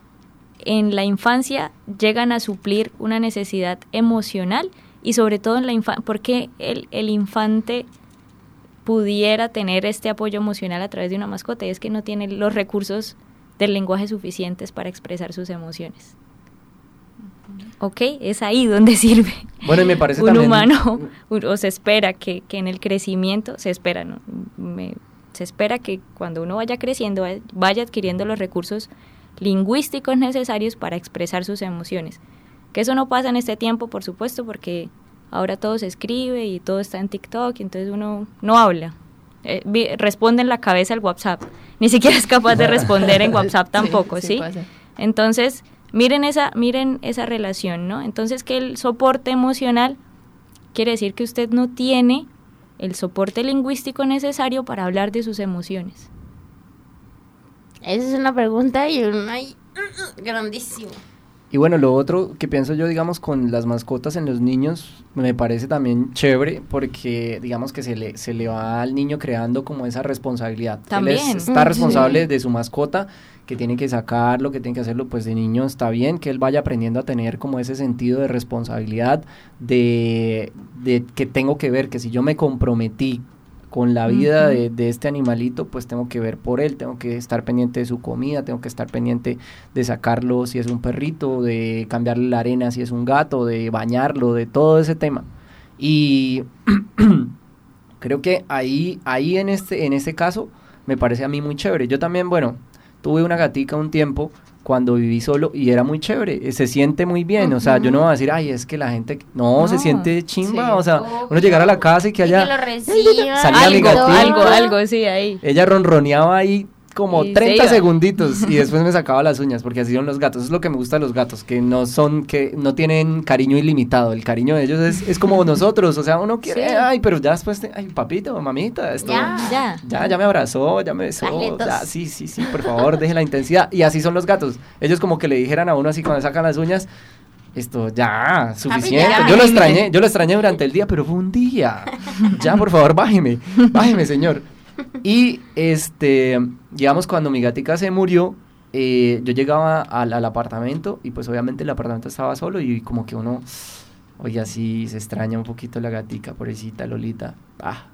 en la infancia llegan a suplir una necesidad emocional y sobre todo en la infancia, porque el, el infante pudiera tener este apoyo emocional a través de una mascota y es que no tiene los recursos del lenguaje suficientes para expresar sus emociones. ¿Ok? Es ahí donde sirve.
Bueno, y me parece
un
también-
humano, o se espera que, que en el crecimiento, se espera, ¿no? Me- se espera que cuando uno vaya creciendo va- vaya adquiriendo los recursos lingüísticos necesarios para expresar sus emociones. Que eso no pasa en este tiempo, por supuesto, porque ahora todo se escribe y todo está en TikTok, y entonces uno no habla. Eh, responde en la cabeza el WhatsApp. Ni siquiera es capaz de responder en WhatsApp tampoco,
sí
¿sí? Entonces, miren esa, miren esa relación, ¿no? Entonces, que el soporte emocional quiere decir que usted no tiene el soporte lingüístico necesario para hablar de sus emociones.
Esa es una pregunta y un ay, grandísimo.
Y bueno, lo otro que pienso yo, digamos, con las mascotas en los niños, me parece también chévere porque, digamos, que se le, se le va al niño creando como esa responsabilidad. Él es-
También.
está responsable
sí.
de su mascota, que tiene que sacarlo, que tiene que hacerlo, pues de niño está bien, que él vaya aprendiendo a tener como ese sentido de responsabilidad, de, de que tengo que ver que si yo me comprometí con la vida de este animalito, pues tengo que ver por él, tengo que estar pendiente de su comida, tengo que estar pendiente de sacarlo si es un perrito, de cambiarle la arena si es un gato, de bañarlo, de todo ese tema. Y creo que ahí, ahí en este, en este caso, me parece a mí muy chévere. Yo también, bueno, tuve una gatica un tiempo cuando viví solo y era muy chévere, eh, se siente muy bien, o sea, yo no voy a decir, ay, es que la gente, no, se siente chimba,
sí.
o sea, uno llegar a la casa y que haya...
que lo reciban.
Salía mi
algo, algo, algo, sí, ahí.
Ella ronroneaba ahí como
Y se
30
iba.
segunditos y después me sacaba las uñas porque así son los gatos. Eso es lo que me gusta de los gatos, que no son, que no tienen cariño ilimitado. El cariño de ellos es, es como nosotros, o sea, uno quiere,
Sí.
ay, pero ya después, te- ay, papito, mamita, esto,
Ya.
Ya.
ya, ya me abrazó, ya me besó, ya, sí, sí, sí, por favor, deje la intensidad. Y así son los gatos. Ellos como que le dijeran a uno así cuando sacan las uñas, esto ya, suficiente. Yo lo extrañé, yo lo extrañé durante el día, pero fue un día. Ya, por favor, bájeme, bájeme, señor. Y este, digamos, cuando mi gatica se murió, eh, yo llegaba al, al apartamento y pues obviamente el apartamento estaba solo y como que uno, oye, así se extraña un poquito la gatica, pobrecita Lolita. Ah,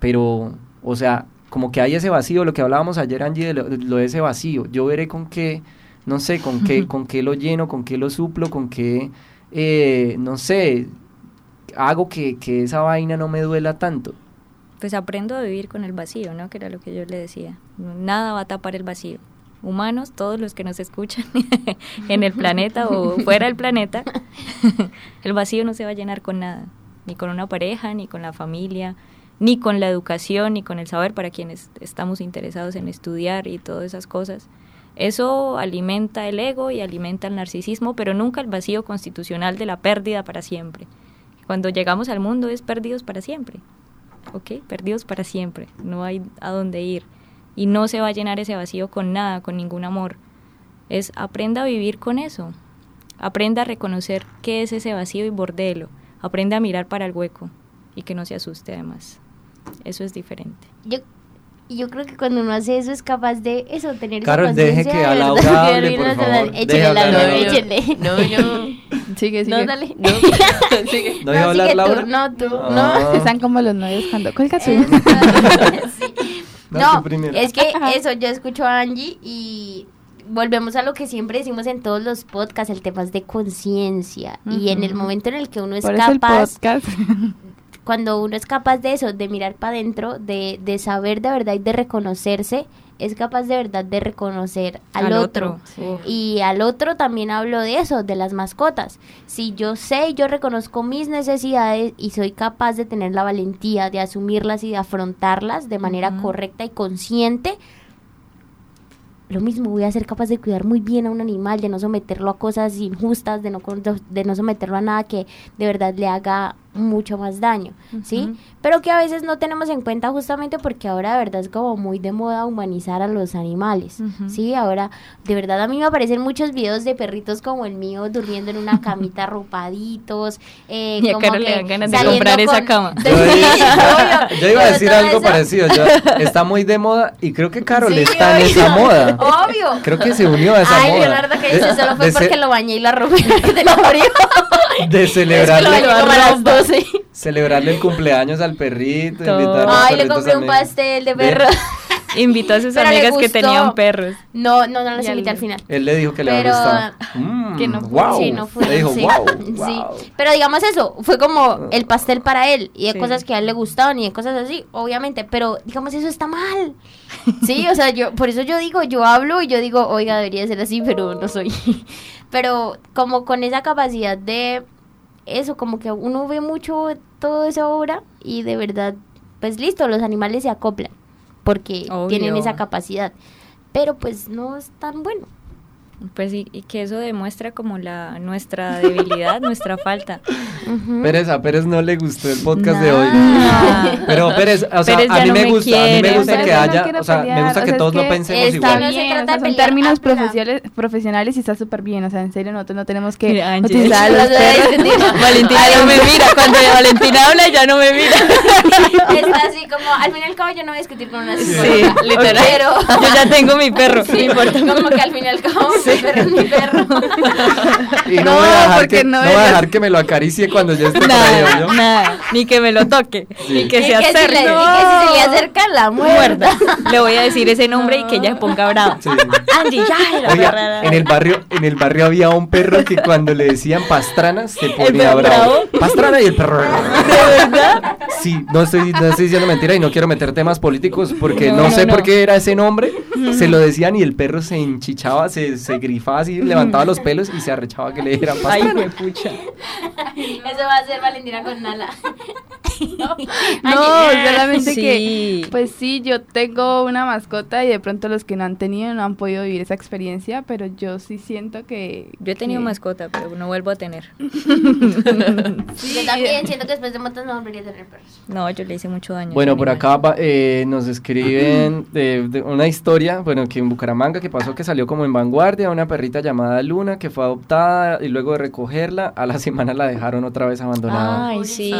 pero, o sea, como que hay ese vacío, lo que hablábamos ayer, Angie, de lo, de lo de ese vacío. Yo veré con qué, no sé, con qué, con qué lo lleno, con qué lo suplo, con qué, eh, no sé, hago que, que esa vaina no me duela tanto.
Pues aprendo a vivir con el vacío, ¿no? Que era lo que yo le decía. Nada va a tapar el vacío. Humanos, todos los que nos escuchan en el planeta o fuera del planeta, el vacío no se va a llenar con nada. Ni con una pareja, ni con la familia, ni con la educación, ni con el saber para quienes estamos interesados en estudiar y todas esas cosas. Eso alimenta el ego y alimenta el narcisismo, pero nunca el vacío constitucional de la pérdida para siempre. Cuando llegamos al mundo es perdidos para siempre. ¿Ok? Perdidos para siempre, no hay a dónde ir. Y no se va a llenar ese vacío con nada, con ningún amor. Es aprenda a vivir con eso. Aprenda a reconocer qué es ese vacío y bordelo. Aprenda a mirar para el hueco y que no se asuste además. Eso es diferente.
Yo, y yo creo que cuando uno hace eso es capaz de eso, tener
Carol,
esa
deje
conciencia
que
de
a
verdad,
Laura hable, por
la
favor.
Échele, Laura, échele.
No, yo. Sigue, sigue.
No, dale.
No, sigue.
¿No a hablar
sigue tú,
Laura?
no, tú,
Ah.
Están como los novios cuando cuelga tu.
Sí.
No,
No, es que eso, yo escucho a Angie y volvemos a lo que siempre decimos en todos los podcasts, el tema es de conciencia. Y en el momento en el que uno es
Por
capaz,
podcast.
Cuando uno es capaz de eso, de mirar para adentro, de, de saber de verdad y de reconocerse, es capaz de verdad de reconocer al,
Al
otro.
otro, sí.
Y al otro también hablo de eso, de las mascotas. Si yo sé y yo reconozco mis necesidades y soy capaz de tener la valentía de asumirlas y de afrontarlas de manera correcta y consciente, lo mismo voy a ser capaz de cuidar muy bien a un animal, de no someterlo a cosas injustas, de no, de no someterlo a nada que de verdad le haga mucho más daño, ¿sí? Pero que a veces no tenemos en cuenta justamente porque ahora de verdad es como muy de moda humanizar a los animales. ¿sí? Ahora, de verdad a mí me aparecen muchos videos de perritos como el mío durmiendo en una camita arropaditos, eh,
Y a
como
Carol le
que
dan ganas de comprar esa cama.
Yo, iba-
Obvio.
yo iba a decir algo
eso-
parecido. yo- está muy de moda y creo que Carol
Sí,
está en esa moda.
Obvio.
Creo que se unió a esa
Ay,
moda.
Leonardo, que dice,
De-
solo fue
de ce-
porque lo bañé y la rompí que te lo abrió.
De
Es que
celebrarle,
bañé como a las 12.
celebrarle el cumpleaños al perrito, invitar a
Ay, le compré un pastel de perro.
Invitó a sus
Pero
amigas que tenían perros.
No, no, no los invité
al-
al final.
Él le dijo que le
Pero-
había gustado. Mm,
Que no fue.
wow.
Sí, no fue.
Le dijo,
sí.
wow,
Sí. Pero digamos eso, fue como el pastel para él y de
Sí.
cosas que a él le gustaban y de cosas así, obviamente, pero digamos eso está mal. Sí, o sea, yo por eso yo digo, yo hablo y yo digo, oiga, debería ser así, pero no soy. Pero como con esa capacidad de eso, como que uno ve mucho toda esa obra y de verdad, pues listo, los animales se acoplan porque
Obvio.
tienen esa capacidad. Pero pues no es tan bueno.
Pues y, y que eso demuestra como la nuestra debilidad, nuestra falta.
Ujú.
Pérez, a Pérez no le gustó el podcast de hoy.
Nah.
Pero Pérez, o sea,
Pérez
a mí
no
me
me
gusta, a mí me gusta que
no
haya,
quiero
o sea, me
pelear,
gusta
o
que
sea,
todos
es
no pensemos
está
igual.
bien. no se
o sea,
pelear,
términos
hablar.
profesionales, profesionales y está súper bien. O sea, en serio, nosotros no tenemos que
Mira,
utilizar los.
Valentina no me mira, cuando Valentina habla ya no me mira.
Está así como, al fin y al cabo yo no voy a discutir con una
Sí,
psicóloga.
literal.
Pero,
Yo ya tengo mi perro.
sí, como que al fin y al cabo mi perro es mi perro.
Y no,
No,
voy a dejar,
porque
que,
no
no voy a dejar que me lo acaricie cuando yo esté por ahí,
Nada,
¿oyó?
nada, ni que me lo toque, ni que
Y
se
que, si
acerque.
le, y que si se le acerca la muerda.
muerda. Le voy a decir ese nombre y que ella se ponga brava.
Sí.
Angie, ya, era
Oiga,
rara.
en el barrio, en el barrio había un perro que cuando le decían pastrana se ponía bravo? Pastrana y el perro.
¿De verdad?
Sí, no estoy, no estoy diciendo mentira y no quiero meter temas políticos porque
No,
sé
no.
por qué era ese nombre. Se lo decían y el perro se enchichaba, se, se grifaba así, levantaba los pelos y se arrechaba que le dijeran
Ay,
pastrana.
pucha.
Eso va a ser Valentina con Nala.
No, solamente
Sí.
que, pues sí, yo tengo una mascota y de pronto los que no han tenido no han podido vivir esa experiencia, pero yo sí siento que...
Yo he tenido
que-
mascota, pero no vuelvo a tener.
Yo también siento que después de motos no volvería a tener perros.
No, yo le hice mucho daño.
Bueno, por
animal.
acá va- eh, nos escriben de, de una historia, bueno, que en Bucaramanga que pasó que salió como en vanguardia, una perrita llamada Luna que fue adoptada y luego de recogerla, a la semana la dejaron otra vez abandonada.
Ay, sí.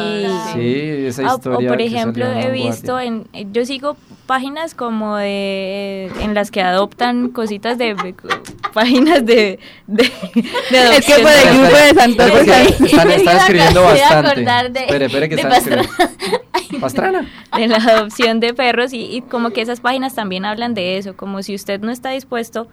Sí, esa
Ah,
historia.
o por
que
ejemplo, he visto en yo sigo páginas como de en las que adoptan cositas de, páginas de de, de
Es que
adopción
por el
de-
grupo de Santos
están, están
a
escribiendo bastante.
de-
espere, espere que están escribiendo. Pastrana.
de la adopción de perros y, y como que esas páginas también hablan de eso, como si usted no está dispuesto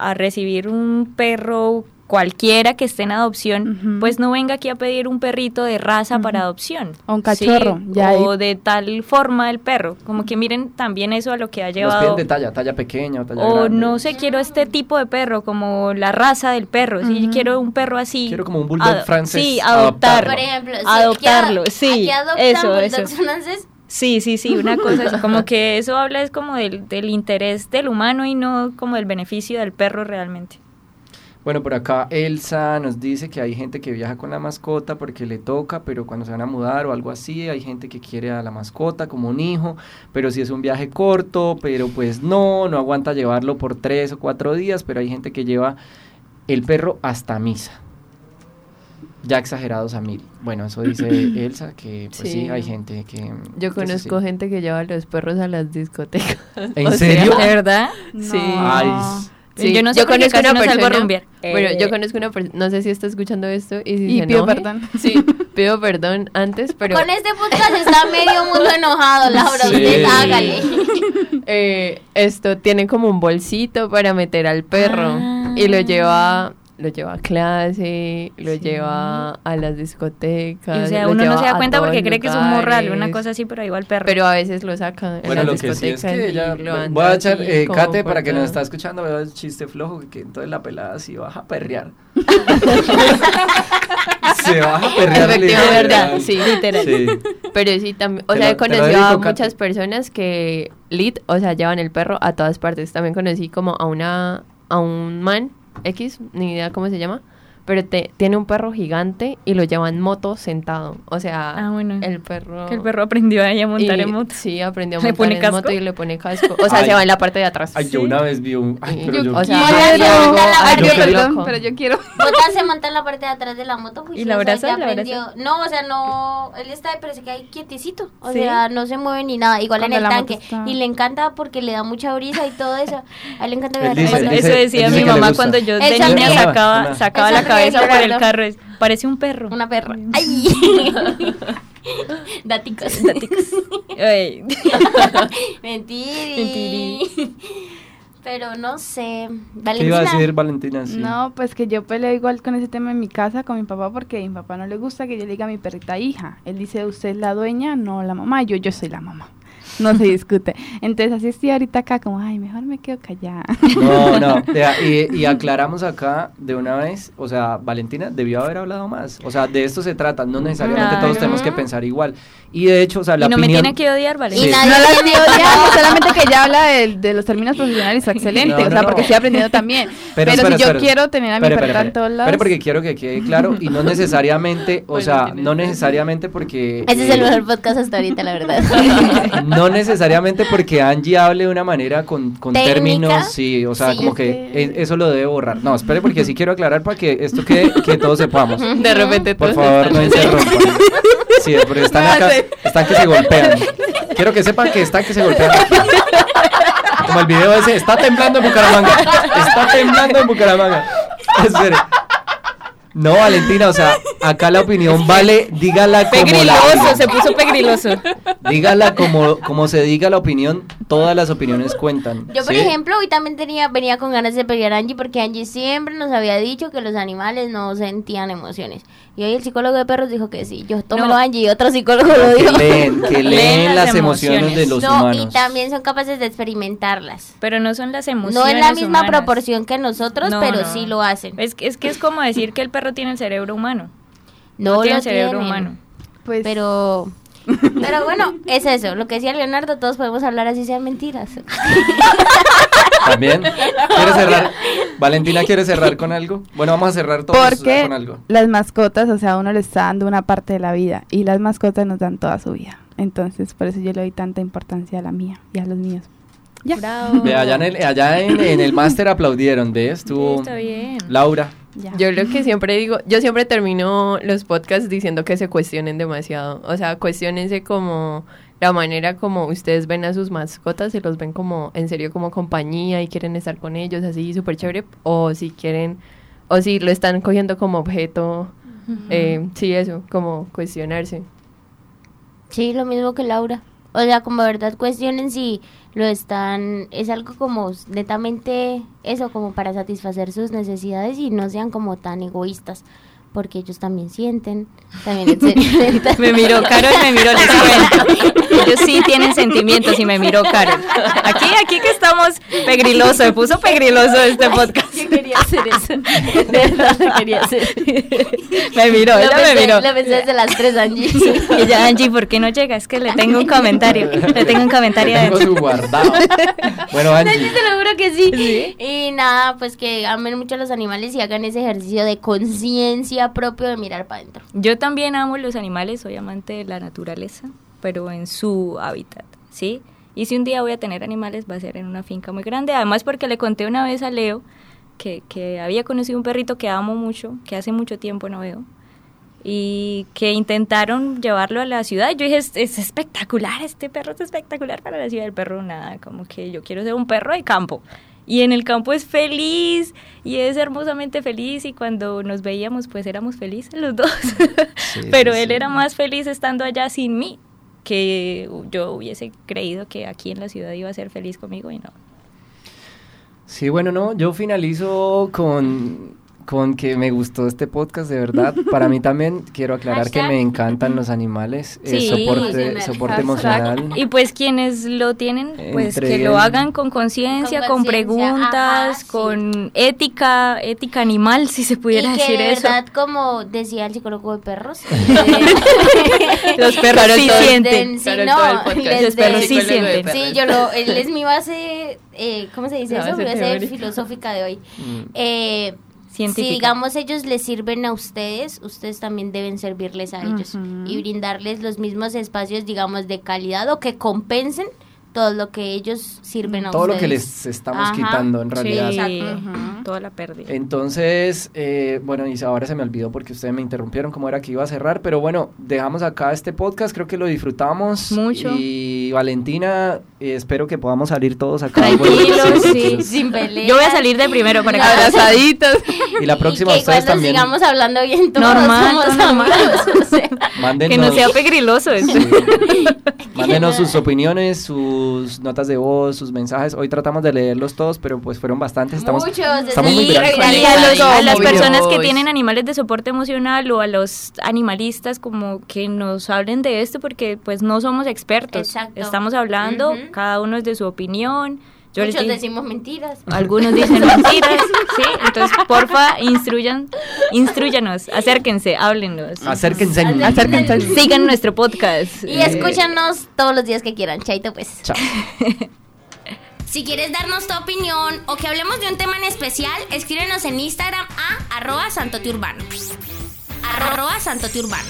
a recibir un perro cualquiera que esté en adopción, pues no venga aquí a pedir un perrito de raza para adopción.
O un cachorro,
Sí,
ya
o de tal forma el perro. Como que miren también eso a lo que ha llevado.
de talla, talla pequeña o talla
O
grande.
no sé, quiero este tipo de perro, como la raza del perro. Sí,
Ujú.
quiero un perro así.
Quiero como un bulldog francés,
Sí,
adoptarlo.
Por ejemplo, si
Adoptarlo,
aquí,
sí,
Aquí adoptan
eso,
bulldogs
eso.
franceses.
Sí, sí, sí, una cosa así, como que eso habla es como del, del interés del humano y no como del beneficio del perro realmente.
Bueno, por acá Elsa nos dice que hay gente que viaja con la mascota porque le toca, pero cuando se van a mudar o algo así, hay gente que quiere a la mascota como un hijo, pero si es un viaje corto, pero pues no, no aguanta llevarlo por tres o cuatro días, pero hay gente que lleva el perro hasta misa. Ya exagerados a mil. Bueno, eso dice Elsa, que pues sí,
Sí.
hay gente que...
Yo
que
conozco gente que lleva a los perros a las discotecas.
¿En
O sea,
serio?
¿De verdad?
Sí.
Ay,
Sí,
Yo no sé porque casi no salgo a rumbear.
Bueno,
Eh,
yo conozco una persona, no sé si está escuchando esto y si
Y
se
pido
enoje.
perdón.
Sí, pido perdón antes, pero
Con este podcast está medio mundo enojado, Laura.
Sí.
Usted hágale.
eh, esto tiene como un bolsito para meter al perro
Ah.
y lo lleva lo lleva a clase, lo
Sí.
lleva a las discotecas.
o sea, uno no se da cuenta porque cree que es un morral, una cosa así, pero ahí va el perro.
Pero a veces lo saca en
Bueno,
las
lo que sí es que ella... Voy a echar,
así
eh, Kate, para que nos está escuchando, veo el chiste flojo, que entonces la pelada sí baja a perrear. Se baja a perrear.
Efectivamente,
literal.
verdad, sí, literal.
Sí.
Pero sí, también, o
Te
sea,
lo-
he conocido a muchas personas que lit, o sea, llevan el perro a todas partes. También conocí como a una, a un man X, ni idea cómo se llama, pero te, tiene un perro gigante y lo lleva en moto sentado. O sea,
Ah, bueno.
el perro...
Que el perro aprendió ahí a montar
y-
en moto.
Sí, aprendió a
¿Le
montar
pone
en
casco?
moto y le pone casco. O sea,
Ay.
se va en la parte de atrás.
Ay, yo una vez vi un... Ay, pero yo...
o sea,
la
perdón,
loco.
pero yo quiero.
Bota se monta en la parte de atrás de la moto.
¿Y la abraza?
ya
¿La
aprendió.
abraza?
No, o sea, no. Él está, pero se queda ahí quietecito. O
¿Sí?
sea, no se mueve ni nada. Igual
Cuando
en el
la
tanque.
está-
Y le encanta porque le da mucha brisa y todo eso. A él le encanta viajar.
Eso decía mi mamá cuando yo de niña sacaba, la
sonríe
cabeza por el carro. es- Parece un perro.
Una perra. ¡Ay! Daticos.
Daticos. Ay.
Mentiri.
Mentiri.
Pero no sé.
¿Qué iba a decir Valentina? Sí.
No, pues que yo peleo igual con ese tema en mi casa con mi papá porque a mi papá no le gusta que yo le diga a mi perrita hija. Él dice, usted es la dueña, no la mamá. Yo, yo soy la mamá. No se discute. Entonces así estoy ahorita acá como, ay, mejor me quedo callada.
No, no, y, y aclaramos acá de una vez, o sea, Valentina debió haber hablado más, o sea, de esto se trata, no necesariamente todos
Claro.
tenemos que pensar igual, y de hecho, o sea, la
y no me
opinión...
tiene que odiar, ¿vale?
Sí.
Y nadie
No la
tiene-
odiando, solamente que ella habla de, de los términos profesionales, excelente,
No, no,
o sea, porque estoy aprendiendo también. Pero,
espera,
si yo
espera.
quiero tener a mi
espera,
en todos lados...
Espera, porque quiero que quede claro, y no necesariamente, o
Bueno,
sea, no necesariamente porque...
Ese es el
eh,
mejor podcast hasta ahorita, la verdad.
No necesariamente porque Angie hable de una manera con, con términos, sí, o sea,
Sí.
como que e- eso lo debe borrar. No, espere porque sí quiero aclarar para que esto quede, que todos sepamos.
De repente
Por favor, no
están-
interrumpan. Sí, porque están acá, están que se golpean. Quiero que sepan que están que se golpean. Como el video ese, está temblando en Bucaramanga. Está temblando en Bucaramanga. Espere. No, Valentina, o sea, acá la opinión vale, dígala como la
Pegriloso, se puso pegriloso.
Dígala como, como se diga la opinión, todas las opiniones cuentan.
Yo, por
¿sí?
ejemplo, hoy también tenía, venía con ganas de pelear a Angie porque Angie siempre nos había dicho que los animales no sentían emociones. Y hoy el psicólogo de perros dijo que sí. Yo tómelo
No.
Angie y otro psicólogo lo
que
dijo.
leen, que leen
Leen
las
las
emociones de los
no,
humanos.
y también son capaces de experimentarlas.
Pero no son las emociones
No en la misma
humanas.
proporción que nosotros,
No,
pero
no.
sí lo hacen.
Es, que- es que es como decir que el perro tiene el cerebro humano.
No,
tiene
lo
el cerebro
tienen.
humano.
Pues,
Pero, pero bueno, es eso. Lo que decía Leonardo, todos podemos hablar así sean mentiras.
También. ¿Quiere cerrar? Valentina quiere cerrar con algo. Bueno, vamos a cerrar todos
porque
con algo.
las mascotas, o sea, uno le está dando una parte de la vida y las mascotas nos dan toda su vida. Entonces, por eso yo le doy tanta importancia a la mía y a los míos. Ya.
Bravo.
Ve, allá en el, allá en, en el máster aplaudieron, ¿ves?
Sí,
Estuvo
está bien.
Laura.
Ya.
Yo lo que siempre digo, yo siempre termino los podcasts diciendo que se cuestionen demasiado. O sea, cuestionense como la manera como ustedes ven a sus mascotas, se los ven como en serio como compañía y quieren estar con ellos así súper chévere. O si quieren, o si lo están cogiendo como objeto. eh, sí, eso, como cuestionarse.
Sí, lo mismo que Laura. O sea, como de verdad cuestionen si lo están, es algo como netamente eso, como para satisfacer sus necesidades y no sean como tan egoístas, porque ellos también sienten, también.
Me miró Carol, me miró, les cuento. Ellos sí tienen sentimientos y me miró Carol. Aquí, aquí que estamos pegriloso, se puso pegriloso este podcast.
Yo quería hacer eso. De verdad lo quería hacer.
Me miró,
Lo
ella me
pensé,
miró.
lo pensé desde las tres, Angie.
Y ya, Angie, ¿por qué no llega? Es que le tengo un comentario. Le tengo un comentario
Tengo
adentro.
su guardado. Bueno,
Angie,
Angie.
te lo juro que sí. Y nada, pues que amen mucho a los animales y hagan ese ejercicio de conciencia propio de mirar para adentro.
Yo también amo los animales, soy amante de la naturaleza, pero en su hábitat, ¿sí? Y si un día voy a tener animales, va a ser en una finca muy grande. Además, porque le conté una vez a Leo que, que había conocido un perrito que amo mucho, que hace mucho tiempo no veo, y que intentaron llevarlo a la ciudad. Yo dije, es, es espectacular, este perro es espectacular para la ciudad. El perro, nada, como que yo quiero ser un perro de campo. Y en el campo es feliz y es hermosamente feliz y cuando nos veíamos pues éramos felices los dos. Pero
sí,
él
sí.
era más feliz estando allá sin mí que yo hubiese creído que aquí en la ciudad iba a ser feliz conmigo y no.
Sí, bueno, no, yo finalizo con, con que me gustó este podcast, de verdad. Para mí también quiero aclarar que me encantan los animales, eh,
Sí.
soporte,
Emocional.
soporte
Hashtag.
emocional.
Y pues quienes lo tienen, pues
Entre
que lo hagan con conciencia,
Con
preguntas,
ajá, sí.
con ética, ética animal, si se pudiera
y que
decir
de
eso.
verdad, como decía el psicólogo de perros,
Los perros sí sienten.
sí, no,
Los perros sí sienten.
Sí, yo lo, él es mi base, eh, ¿cómo se dice
La
eso?
Teórica.
filosófica de hoy.
Mm.
Eh,
científica.
Si digamos ellos les sirven a ustedes, ustedes también deben servirles a ellos y brindarles los mismos espacios, digamos, de calidad o que compensen todo lo que ellos sirven a
Todo lo
ustedes.
que les estamos
Ajá.
quitando en realidad.
Sí,
Exacto.
toda la pérdida.
Entonces, eh, bueno, y ahora se me olvidó porque ustedes me interrumpieron cómo era que iba a cerrar, pero bueno, dejamos acá este podcast, creo que lo disfrutamos.
Mucho.
Y Valentina, eh, espero que podamos salir todos acá.
Tranquilos,
Bueno,
sí.
Sin peleas.
Yo voy a salir de primero para que
Abrazaditos.
Y la próxima
y que
ustedes también
sigamos hablando bien todos
Normal,
somos
todo normal.
amigos, o sea.
mándenos,
que no sea pegriloso esto.
mándenos sus opiniones, sus notas de voz, sus mensajes. Hoy tratamos de leerlos todos, pero pues fueron bastantes. Estamos,
Muchos,
estamos muy
y a, los- a las personas que tienen animales de soporte emocional o a los animalistas como que nos hablen de esto porque pues no somos expertos.
Exacto.
Estamos hablando, cada uno es de su opinión. Yo
Muchos decimos mentiras.
algunos dicen mentiras, ¿sí? Entonces, porfa, instruyan, instruyanos, acérquense, háblenos.
Acérquense.
Acérquense.
Sigan nuestro podcast.
Y escúchanos todos los días que quieran. Chaito, pues.
Chao.
Si quieres darnos tu opinión o que hablemos de un tema en especial, escríbenos en Instagram a arroba santotiurbano. Arroba santotiurbano.